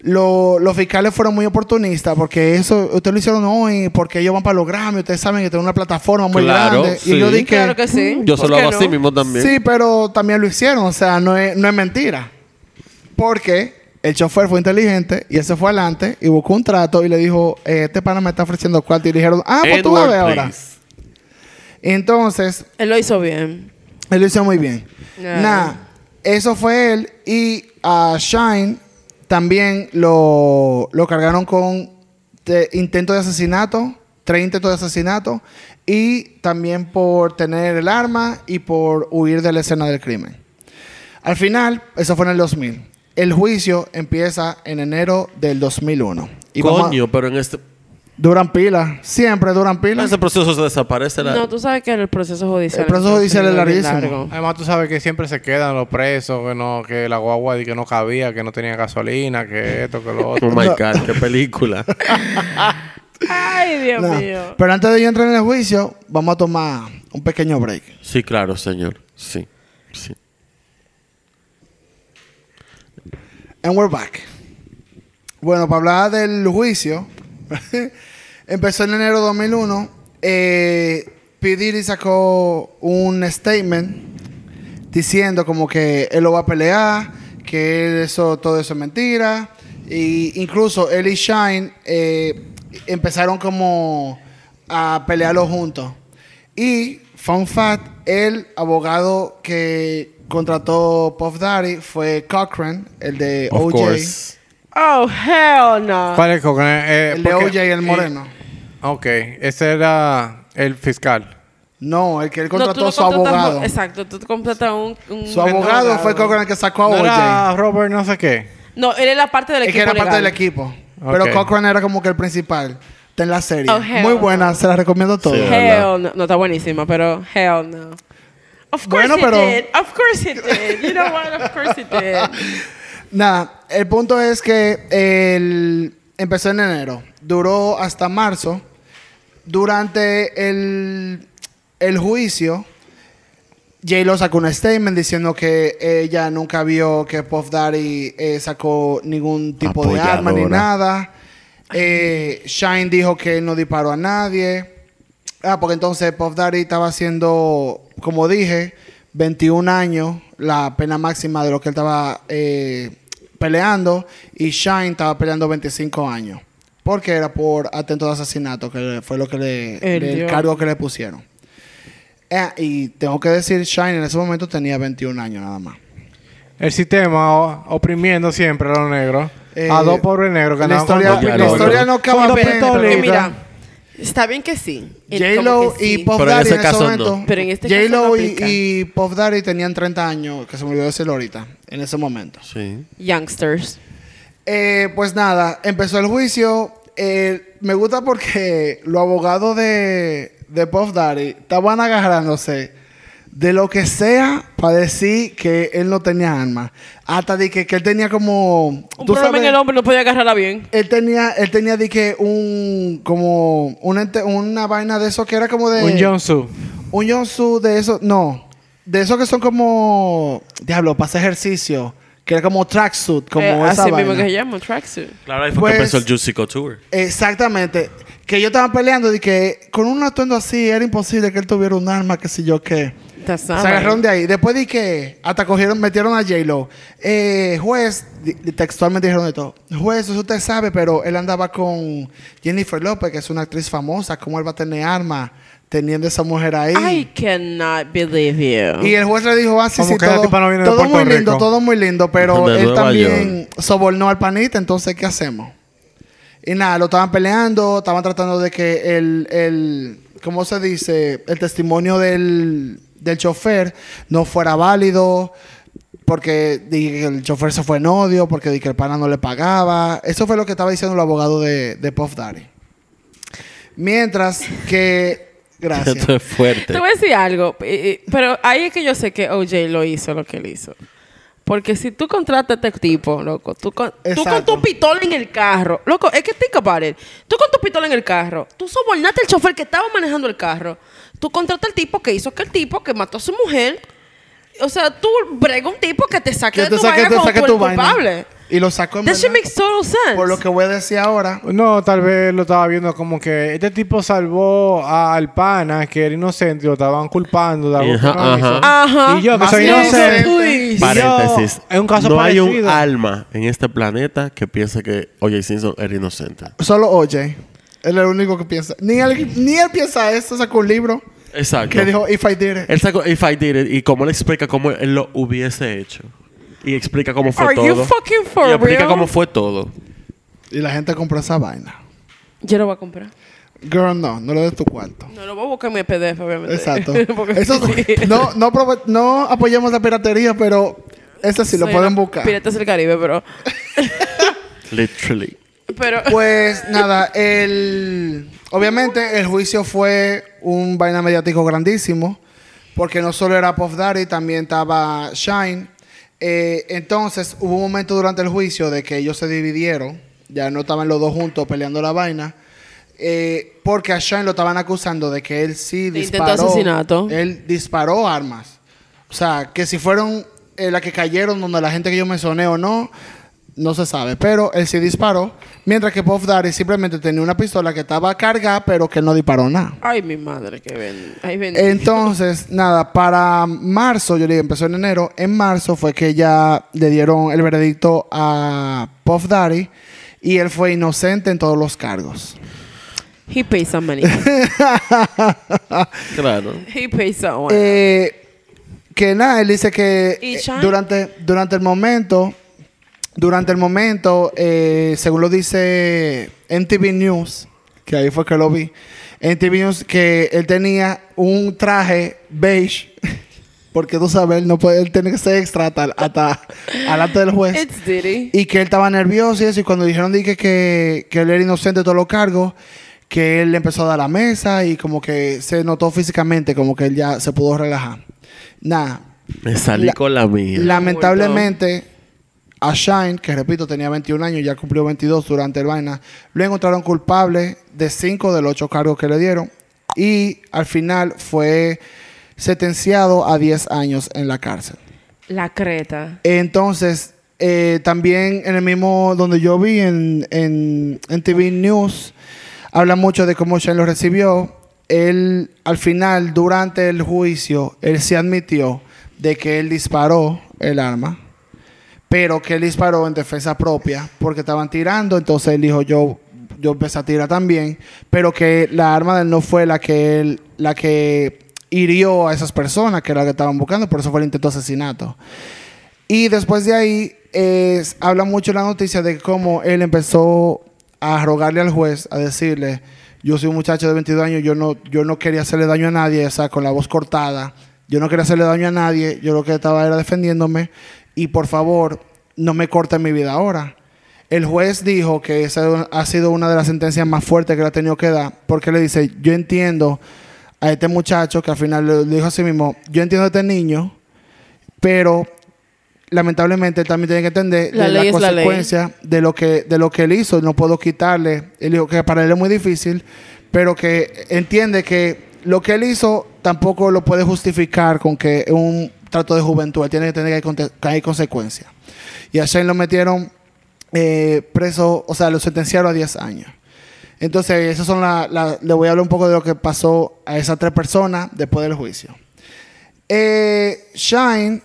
lo- los fiscales fueron muy oportunistas porque eso ustedes lo hicieron hoy porque ellos van para los Grammy ustedes saben que tienen una plataforma muy Claro, grande sí. y yo dije Claro que sí. Yo se ¿Por lo hago no? así mismo también. Sí, pero también lo hicieron. O sea, no es, no es mentira. Porque el chofer fue inteligente y él se fue adelante y buscó un trato y le dijo, eh, este pana me está ofreciendo cuarto. Y le dijeron, ah, pues tú vas a ver ahora. Entonces, Él lo hizo bien. él lo hizo muy bien. Yeah. Nada, eso fue él. Y a Shine también lo, lo cargaron con de- intento de asesinato, tres intentos de asesinato y también por tener el arma y por huir de la escena del crimen. Al final, eso fue en el 2000. El juicio empieza en enero del 2001. Y a- Coño, pero en este, duran pila. Siempre duran en pila. ese proceso se desaparece la... No, tú sabes que el proceso judicial... El proceso judicial es larguísimo. Además, tú sabes que siempre se quedan los presos, que no, que la guagua que no cabía, que no tenía gasolina, que esto, que lo otro. Oh my God, qué película. Ay, Dios mío. Pero antes de yo entrar en el juicio, vamos a tomar un pequeño break. sí, claro, señor. Sí, sí. And we're back. Bueno, para hablar del juicio, empezó en enero de 2001. Eh, P. Sacó un statement diciendo como que él lo va a pelear, que eso, todo eso es mentira. Y incluso él y Shine eh, empezaron como a pelearlo juntos. Y, fun fact, el abogado que contrató Puff Daddy fue Cochran, el de Of OJ. course. Oh, hell no. ¿Cuál es el coco? Eh, El de porque- OJ, el moreno. y- ok, ese era el fiscal. No, el que él contrató no a su abogado. Exacto, tú contratas un... un- Su abogado fue Cochran el que sacó a ¿No OJ. era Robert no sé qué? No, él era parte del Es equipo que era parte legal. del equipo. Pero Cochran era como que el principal. Está en la serie. Oh, Muy no. buena, se la recomiendo todo. Sí. Hell no. No, está buenísima, pero hell no. Of course Bueno, he pero- did. Of course he did. You know what? Of course he did. Nada, el punto es que el, empezó en enero, duró hasta marzo. Durante el, el juicio, J-Lo sacó un statement diciendo que ella nunca vio que Puff Daddy eh, sacó ningún tipo de arma ni nada. Eh, Shine dijo que él no disparó a nadie. Ah, porque entonces Puff Daddy estaba haciendo, como dije, 21 años, la pena máxima de lo que él estaba eh, peleando y Shine estaba peleando 25 años. Porque era por atento de asesinato, que fue lo que le, El cargo que le pusieron. Eh, y tengo que decir, Shine en ese momento tenía 21 años nada más. El sistema oprimiendo siempre a los negros. Eh, a dos pobres negros que la historia, la historia no acaba bien, mira, está bien que sí. J-Lo que y sí. Puff Pero en Daddy ese en ese caso no. momento. Pero en este caso J-Lo no y, aplica. y Puff Daddy tenían 30 años, que se me olvidó decirlo ahorita, en ese momento. Sí. Youngsters. Eh, pues nada, empezó el juicio. Eh, me gusta porque los abogados de, de Puff Daddy estaban agarrándose de lo que sea para decir que él no tenía armas. Hasta de que, que él tenía como... Un tú problema sabes, en el hombre no podía agarrarla bien. Él tenía, él tenía de que un... Como un ente- una vaina de eso que era como de... Un Jonsu. Un jumpsuit de eso, no. De esos que son como. Diablo, para hacer ejercicio. Que era como tracksuit, como Eh, esa así vaina. mismo que se llama, tracksuit. Claro, ahí fue Pues- que empezó el Juicy Couture. Exactamente. Que yo estaba peleando y que con un atuendo así era imposible que él tuviera un arma, que sé yo qué. Se agarraron de ahí. Después de que hasta cogieron, metieron a J-Lo. Eh, juez, di- di- textualmente dijeron de todo. Juez, eso usted sabe, pero él andaba con Jennifer López, que es una actriz famosa. ¿Cómo él va a tener arma teniendo esa mujer ahí? I cannot believe you. Y el juez le dijo, ah, sí, sí, todo, no viene todo muy lindo, Rico. todo muy lindo, pero De él también sobornó al panita, entonces, ¿qué hacemos? Y nada, lo estaban peleando, estaban tratando de que el, el ¿cómo se dice? El testimonio del, del chofer no fuera válido, porque dije que el chofer se fue en odio, porque dije que el pana no le pagaba. Eso fue lo que estaba diciendo el abogado de, de Puff Daddy. Mientras que... Gracias. Esto es fuerte. Te voy a decir algo, eh, eh, pero ahí es que yo sé que OJ lo hizo lo que él hizo. Porque si tú contratas a este tipo, loco, tú con, tú con tu pistola en el carro, loco, es que think about it. Tú con tu pistola en el carro, tú sobornaste al chofer que estaba manejando el carro, tú contratas al tipo que hizo que el tipo que mató a su mujer, o sea, tú brega un tipo que te saque Que de tu saque, vaina te como saque tú tu eres vaina. culpable. Y lo sacó en That shit verdad. makes total sense. Por lo que voy a decir ahora. No, tal vez lo estaba viendo como que este tipo salvó a- al pana que era inocente y lo estaban culpando de algo que Ajá, no hizo. ajá. Ajá. Y yo que Más soy inocente. Y yo, Paréntesis. es un caso no hay un parecido. alma en este planeta que piense que O.J. Simpson era inocente. Solo oye. Él es el único que piensa. Ni él, ni él piensa esto. Sacó un libro Exacto. que dijo, if I did it. Él sacó If I Did It y cómo le explica cómo él lo hubiese hecho. Y explica cómo fue Are todo. you fucking for y explica real? cómo fue todo. Y la gente compró esa vaina. Yo lo voy a comprar. Girl, no. No le des tu cuarto. No, lo voy a buscar en mi PDF, obviamente. Exacto. Eso, sí. no, no, no apoyamos la piratería, pero ese sí lo Soy pueden una buscar. Piratas del Caribe, pero... Literally. Pero Pues nada, el obviamente el juicio fue un vaina mediático grandísimo, porque no solo era Puff Daddy, también estaba Shine. Eh, entonces hubo un momento durante el juicio de que ellos se dividieron, ya no estaban los dos juntos peleando la vaina, eh, porque a Shine lo estaban acusando de que él sí disparó. asesinato. Él disparó armas. O sea, que si fueron eh, las que cayeron donde la gente que yo mencioné o no, no se sabe. Pero él sí disparó. Mientras que Puff Daddy simplemente tenía una pistola que estaba cargada, pero que no disparó nada. Ay, mi madre, que ven. Ay. Entonces, nada, para marzo, yo le dije, empezó en enero. En marzo fue que ya le dieron el veredicto a Puff Daddy y él fue inocente en todos los cargos. He pays some money. Claro. He pays some Eh, que nada, él dice que ¿Y eh, durante, durante el momento, durante el momento, eh, según lo dice MTV News, que ahí fue que lo vi, MTV News, que él tenía un traje beige, porque tú sabes, él no puede, él tiene que ser extra hasta, hasta alante del juez. It's Diddy. Y que él estaba nervioso y eso. Y cuando dijeron dije, que, que él era inocente de todos los cargos, que él le empezó a dar la mesa y como que se notó físicamente como que él ya se pudo relajar. Nada. Me salí La- con la mía. Lamentablemente, a Shine, que repito, tenía 21 años, ya cumplió 22 durante el vaina, lo encontraron culpable de 5 de los 8 cargos que le dieron. Y al final fue sentenciado a 10 años en la cárcel. La creta. Entonces, eh, también en el mismo donde yo vi en, en, en TV News, habla mucho de cómo Shane lo recibió. Él, al final, durante el juicio, él se admitió de que él disparó el arma, pero que él disparó en defensa propia porque estaban tirando, entonces él dijo yo yo empecé a tirar también, pero que la arma de él no fue la que él la que hirió a esas personas que era la que estaban buscando, por eso fue el intento de asesinato. Y después de ahí es- habla mucho la noticia de cómo él empezó a rogarle al juez, a decirle, yo soy un muchacho de 22 años, yo no, yo no quería hacerle daño a nadie, o sea, con la voz cortada, yo no quería hacerle daño a nadie, yo lo que estaba era defendiéndome y por favor, no me corten mi vida ahora. El juez dijo que esa ha sido una de las sentencias más fuertes que le ha tenido que dar, porque le dice, yo entiendo a este muchacho que al final le dijo a sí mismo, yo entiendo a este niño, pero lamentablemente también tiene que entender La de la es la consecuencia de lo que de lo que él hizo no puedo quitarle él dijo que para él es muy difícil pero que entiende que lo que él hizo tampoco lo puede justificar con que un trato de juventud tiene que tener que hay consecuencias y a Shane lo metieron eh, preso o sea lo sentenciaron a 10 años entonces esas son la- le voy a hablar un poco de lo que pasó a esas tres personas después del juicio eh, Shine,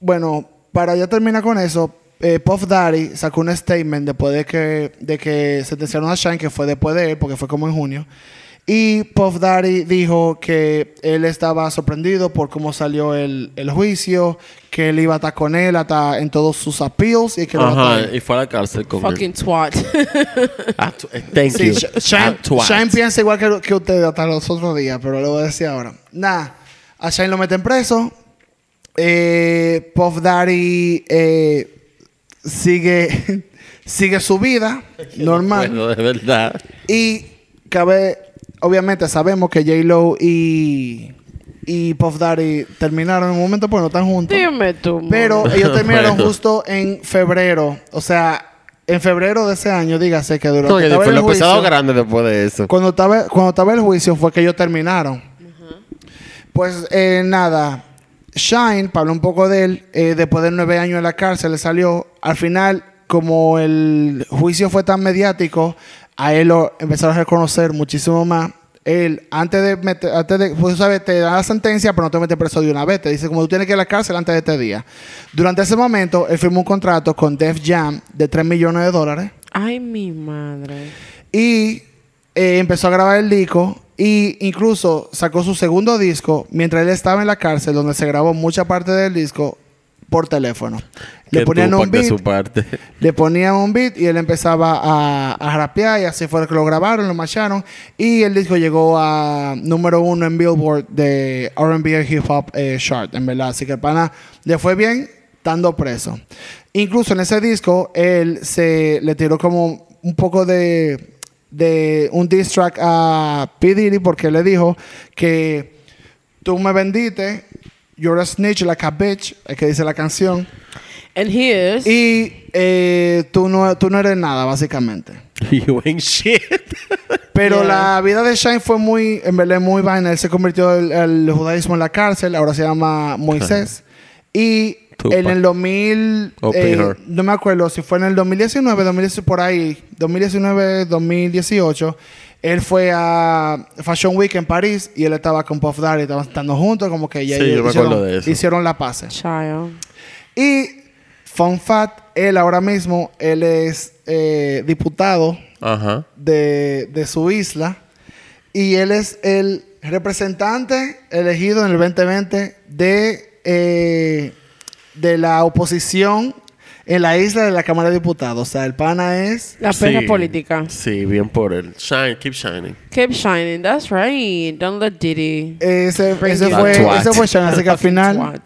bueno, para ya terminar con eso, eh, Puff Daddy sacó un statement después de que, de que sentenciaron a Shine, que fue después de él, porque fue como en junio. Y Puff Daddy dijo que él estaba sorprendido por cómo salió el, el juicio, que él iba a estar con él hasta en todos sus appeals y que lo iba a Ajá, estar- y fue a la cárcel con Fucking twat. Ah, eh, thank Sí, you. Sh- Ah, Shine, twat. Shine piensa igual que, que ustedes hasta los otros días, pero lo voy a decir ahora. Nada, a Shine lo meten preso. Eh, Puff Daddy eh, sigue, sigue su vida normal. Bueno, de verdad. Y cabe, obviamente sabemos que J-Lo y, y Puff Daddy terminaron en un momento, pues no están juntos. Dime tú. Pero ellos terminaron Bueno. justo en febrero. O sea, en febrero de ese año, dígase que durante No, que estaba fue lo pesado grande después de eso. cuando estaba, cuando estaba el juicio fue que ellos terminaron. Pues eh, nada, Shine, para hablar un poco de él, eh, después de nueve años en la cárcel, le salió. Al final, como el juicio fue tan mediático, a él lo empezaron a reconocer muchísimo más. Él, antes de meter, antes de, pues, sabes, te da la sentencia, pero no te mete preso de una vez. Te dice, como tú tienes que ir a la cárcel antes de este día. Durante ese momento, él firmó un contrato con Def Jam de 3 millones de dólares. Ay, mi madre. Y eh, empezó a grabar el disco. Y incluso sacó su segundo disco mientras él estaba en la cárcel, donde se grabó mucha parte del disco por teléfono. Le ponían un beat, su parte. le ponían un beat y él empezaba a, a rapear y así fue que lo grabaron, lo macharon y el disco llegó a número uno en Billboard de R&B y Hip Hop eh, Chart, en verdad. Así que el pana le fue bien estando preso. Incluso en ese disco él se le tiró como un poco de, de un diss track a P. Diddy porque le dijo que tú me vendiste, you're a snitch like a bitch, es que dice la canción. And he is. Y eh, tú, no, tú no eres nada, básicamente. You ain't shit. Pero Yeah. la vida de Shine fue muy, en verdad, muy vaina. Él se convirtió al al judaísmo en la cárcel, ahora se llama Moisés. Y Tupac. en el 2000, Open eh, no me acuerdo si fue en el 2019, 2019 por ahí, 2019, 2018, él fue a Fashion Week en París y él estaba con Puff Daddy, estaban estando juntos, como que ya Sí, yo me hicieron, acuerdo de eso. hicieron la paz. Child. Y Fun Fact, él ahora mismo, él es eh, diputado Ajá. de, de su isla y él es el representante elegido en el 2020 de, eh, de la oposición en la isla de la Cámara de Diputados. O sea, el pana es... La Sí. política. Sí, bien por él. Shine, keep shining. Keep shining. That's right. Don't let Diddy. Ese, Bring ese fue, ese fue Sean, así que al final...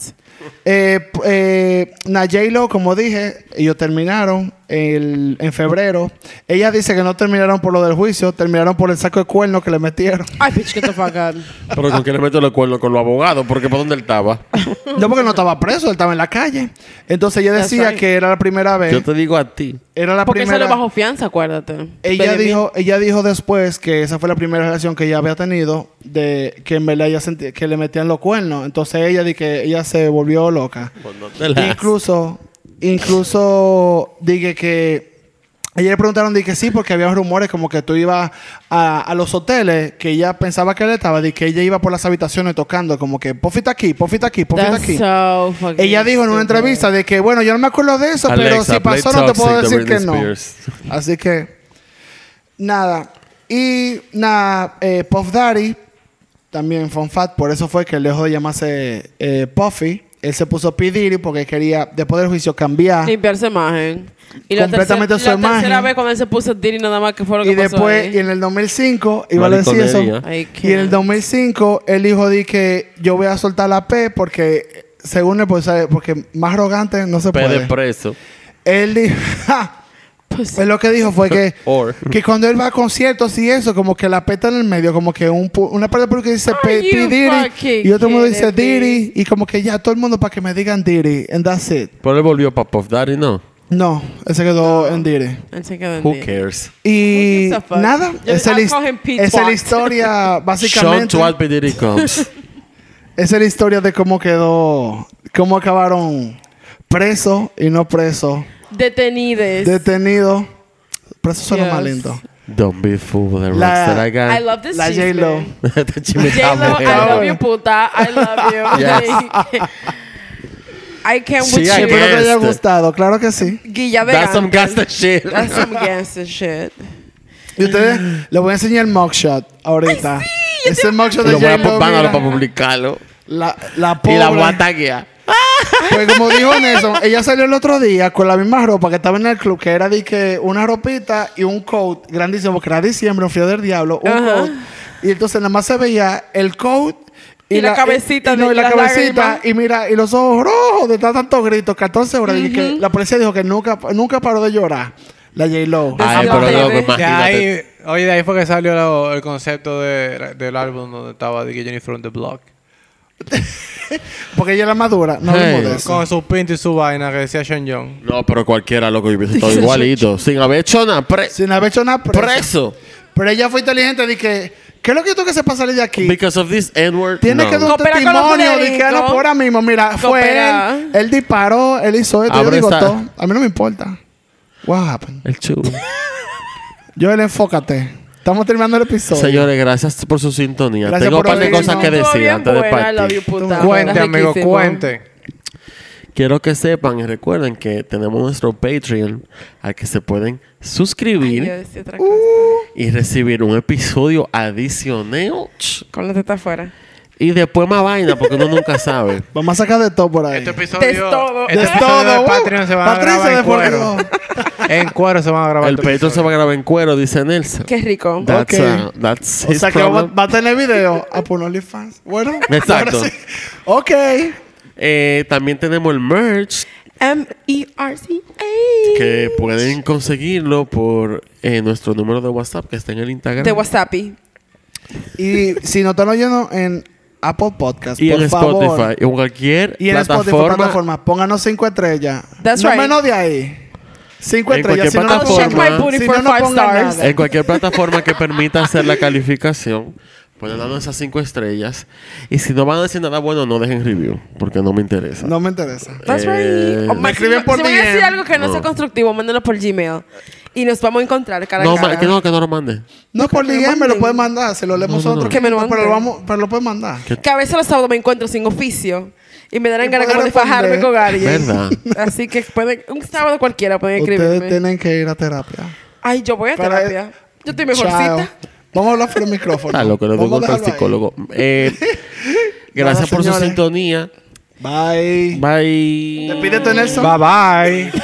Eh, eh, na J-Lo, como dije, ellos terminaron el- en febrero. Ella dice que no terminaron por lo del juicio, terminaron por el saco de cuernos que le metieron. Ay, bitch, fuck out. Pero con quién le meto los cuernos con los abogados, porque por dónde él estaba. No, porque no estaba preso, él estaba en la calle. Entonces ella decía que era la primera vez. Yo te digo a ti. Era la Porque primera. sale bajo fianza, acuérdate. Ella Baby. dijo, ella dijo después que esa fue la primera relación que ella había tenido de que en verdad ella sentía que le metían los cuernos. Entonces ella di que ella se volvió loca. Pues te Incluso, incluso dije que Ella le preguntaron de que sí, porque había rumores como que tú ibas a, a los hoteles, que ella pensaba que él estaba, de que ella iba por las habitaciones tocando, como que pofita aquí, pofita aquí, pofita That's aquí. so Ella dijo en una entrevista de que, bueno, yo no me acuerdo de eso, pero si pasó no te puedo decir que no. Así que, nada. Y nada, eh, Puff Daddy, también fun fact, por eso fue que dejó de llamarse eh, Puffy. Él se puso P. Diddy porque quería, después del juicio, cambiar. Limpiar su imagen. Y la Completamente tercera, su la tercera vez cuando él se puso Diddy nada más que fue lo que Y pasó después, ahí. y en el 2005, iba a decir eso. Y en el can't. 2005, él dijo di que yo voy a soltar la P porque, según él, pues, porque más arrogante no se P puede. de preso. Él dijo, Pues, él lo que dijo fue que, Or. que cuando él va a conciertos y eso, como que la P está en el medio, como que un, una parte del público dice P, Diddy y otro mundo dice? Diddy y como que ya todo el mundo para que me digan Diddy and that's it. Pero él volvió para Puff Daddy, ¿no? No, él se quedó en Diddy. él se quedó en Who Diddy. cares? Y Who nada, esa es la Twat. historia, Sean básicamente. Twat P. Diddy comes. Esa es la historia de cómo quedó, cómo acabaron preso y no preso, Detenides. detenido. Preso suena Yes. más lindo. Don't be fooled. The La- rocks that I got. I love this La. J-Lo. Este chisme está J-Lo, I love you, puta. I love you. Yes. I can't Sí, with I you. Espero te haya Este. gustado, claro que sí. Guilla de That's some gangsta shit. That's some gangster shit. Y ustedes, les voy a enseñar el mugshot ahorita. Ese mugshot de Lo voy a J-Lo, mira, para publicarlo. la, la Y pobre. la voy a taguear. Pues como dijo Nelson, ella salió el otro día con la misma ropa que estaba en el club, que era de que una ropita y un coat grandísimo, porque era diciembre, un frío del diablo, un Ajá. coat. Y entonces nada más se veía el coat Y la cabecita y, no, de y la cabecita lágrimas. y mira y los ojos rojos de tan- tantos gritos 14 horas y que la policía dijo que nunca nunca paró de llorar la J Lo Ay, pero loco, imagínate. ahí, oye, de ahí fue que salió lo- el concepto de- del álbum donde estaba de que Jennifer on the Block. porque ella era madura no Hey. hablemos de eso Con su pinta y su vaina que decía Sean Young. No, pero cualquiera, loco, yo hubiese estado igualito. Sin haber hecho nada. Pre- sin haber hecho nada preso. preso. pero ella fue inteligente que ¿qué es lo que tú que se pasa salir de aquí? Because of this N-word. Tiene no. que dar un Coopera con los testimonio de que no por ahora mismo. Mira, fue él. Él disparó, él hizo esto. Yo Abre digo esa- todo. A mí no me importa. What happened? El chulo. Yo él enfócate. Estamos terminando el episodio. Señores, gracias por su sintonía. Gracias Tengo un par de cosas que decir antes de partir. Cuente, amigo, cuente. Quiero que sepan y recuerden que tenemos nuestro Patreon al que se pueden Ay, suscribir yo decía otra cosa. y recibir un episodio adicional. Con la teta afuera. Y después más vaina, porque uno nunca sabe. Vamos a sacar de todo por ahí. Este episodio, De todo. este De episodio todo, de uh. Patreon se van a Patricia grabar en de cuero. En cuero se van a grabar. El Patreon se va a grabar en cuero, dice Nelson. Qué rico. That's, Ok. uh, that's O his sea que va, problem. va a tener video. Ah, por OnlyFans. Bueno. Exacto. ahora sí. Ok. Eh, también tenemos el merch M-E-R-C-A. que pueden conseguirlo por eh, nuestro número de WhatsApp que está en el Instagram. De WhatsApp. Y si no están oyendo en Apple Podcast, y por en favor. Spotify. Y en cualquier Y en Spotify, plataforma. plataforma. Pónganos cinco estrellas. That's no right. menos de ahí. En Si no, no plataforma. si no, no five pongan stars. nada. En cualquier plataforma que permita hacer la calificación. Pueden darnos esas cinco estrellas. Y si no van a decir nada bueno, no dejen review. Porque no me interesa. No me interesa. That's Eh, right. Me escriben si, por si van a decir algo que no, sea constructivo, mándenlo por Gmail. Y nos vamos a encontrar cara no, a cara. que no, que no lo mande. No, por DM me lo pueden mandar. Se lo leemos No, no, no. nosotros. Que me lo pero, manden. lo vamos, pero lo pueden mandar. Que a veces los sábados me encuentro sin oficio. Y me darán ganas como de fajarme con alguien. ¿Verdad? Así que pueden, un sábado cualquiera pueden Ustedes escribirme. tienen que ir a terapia. Ay, yo voy a Para- terapia. Yo estoy Chao. mejorcita. Vamos a hablar por el micrófono. Está loco, le doy Vamos a golpe al psicólogo. Eh, gracias por su sintonía. Bye. Bye. Despídete, Nelson. Bye bye.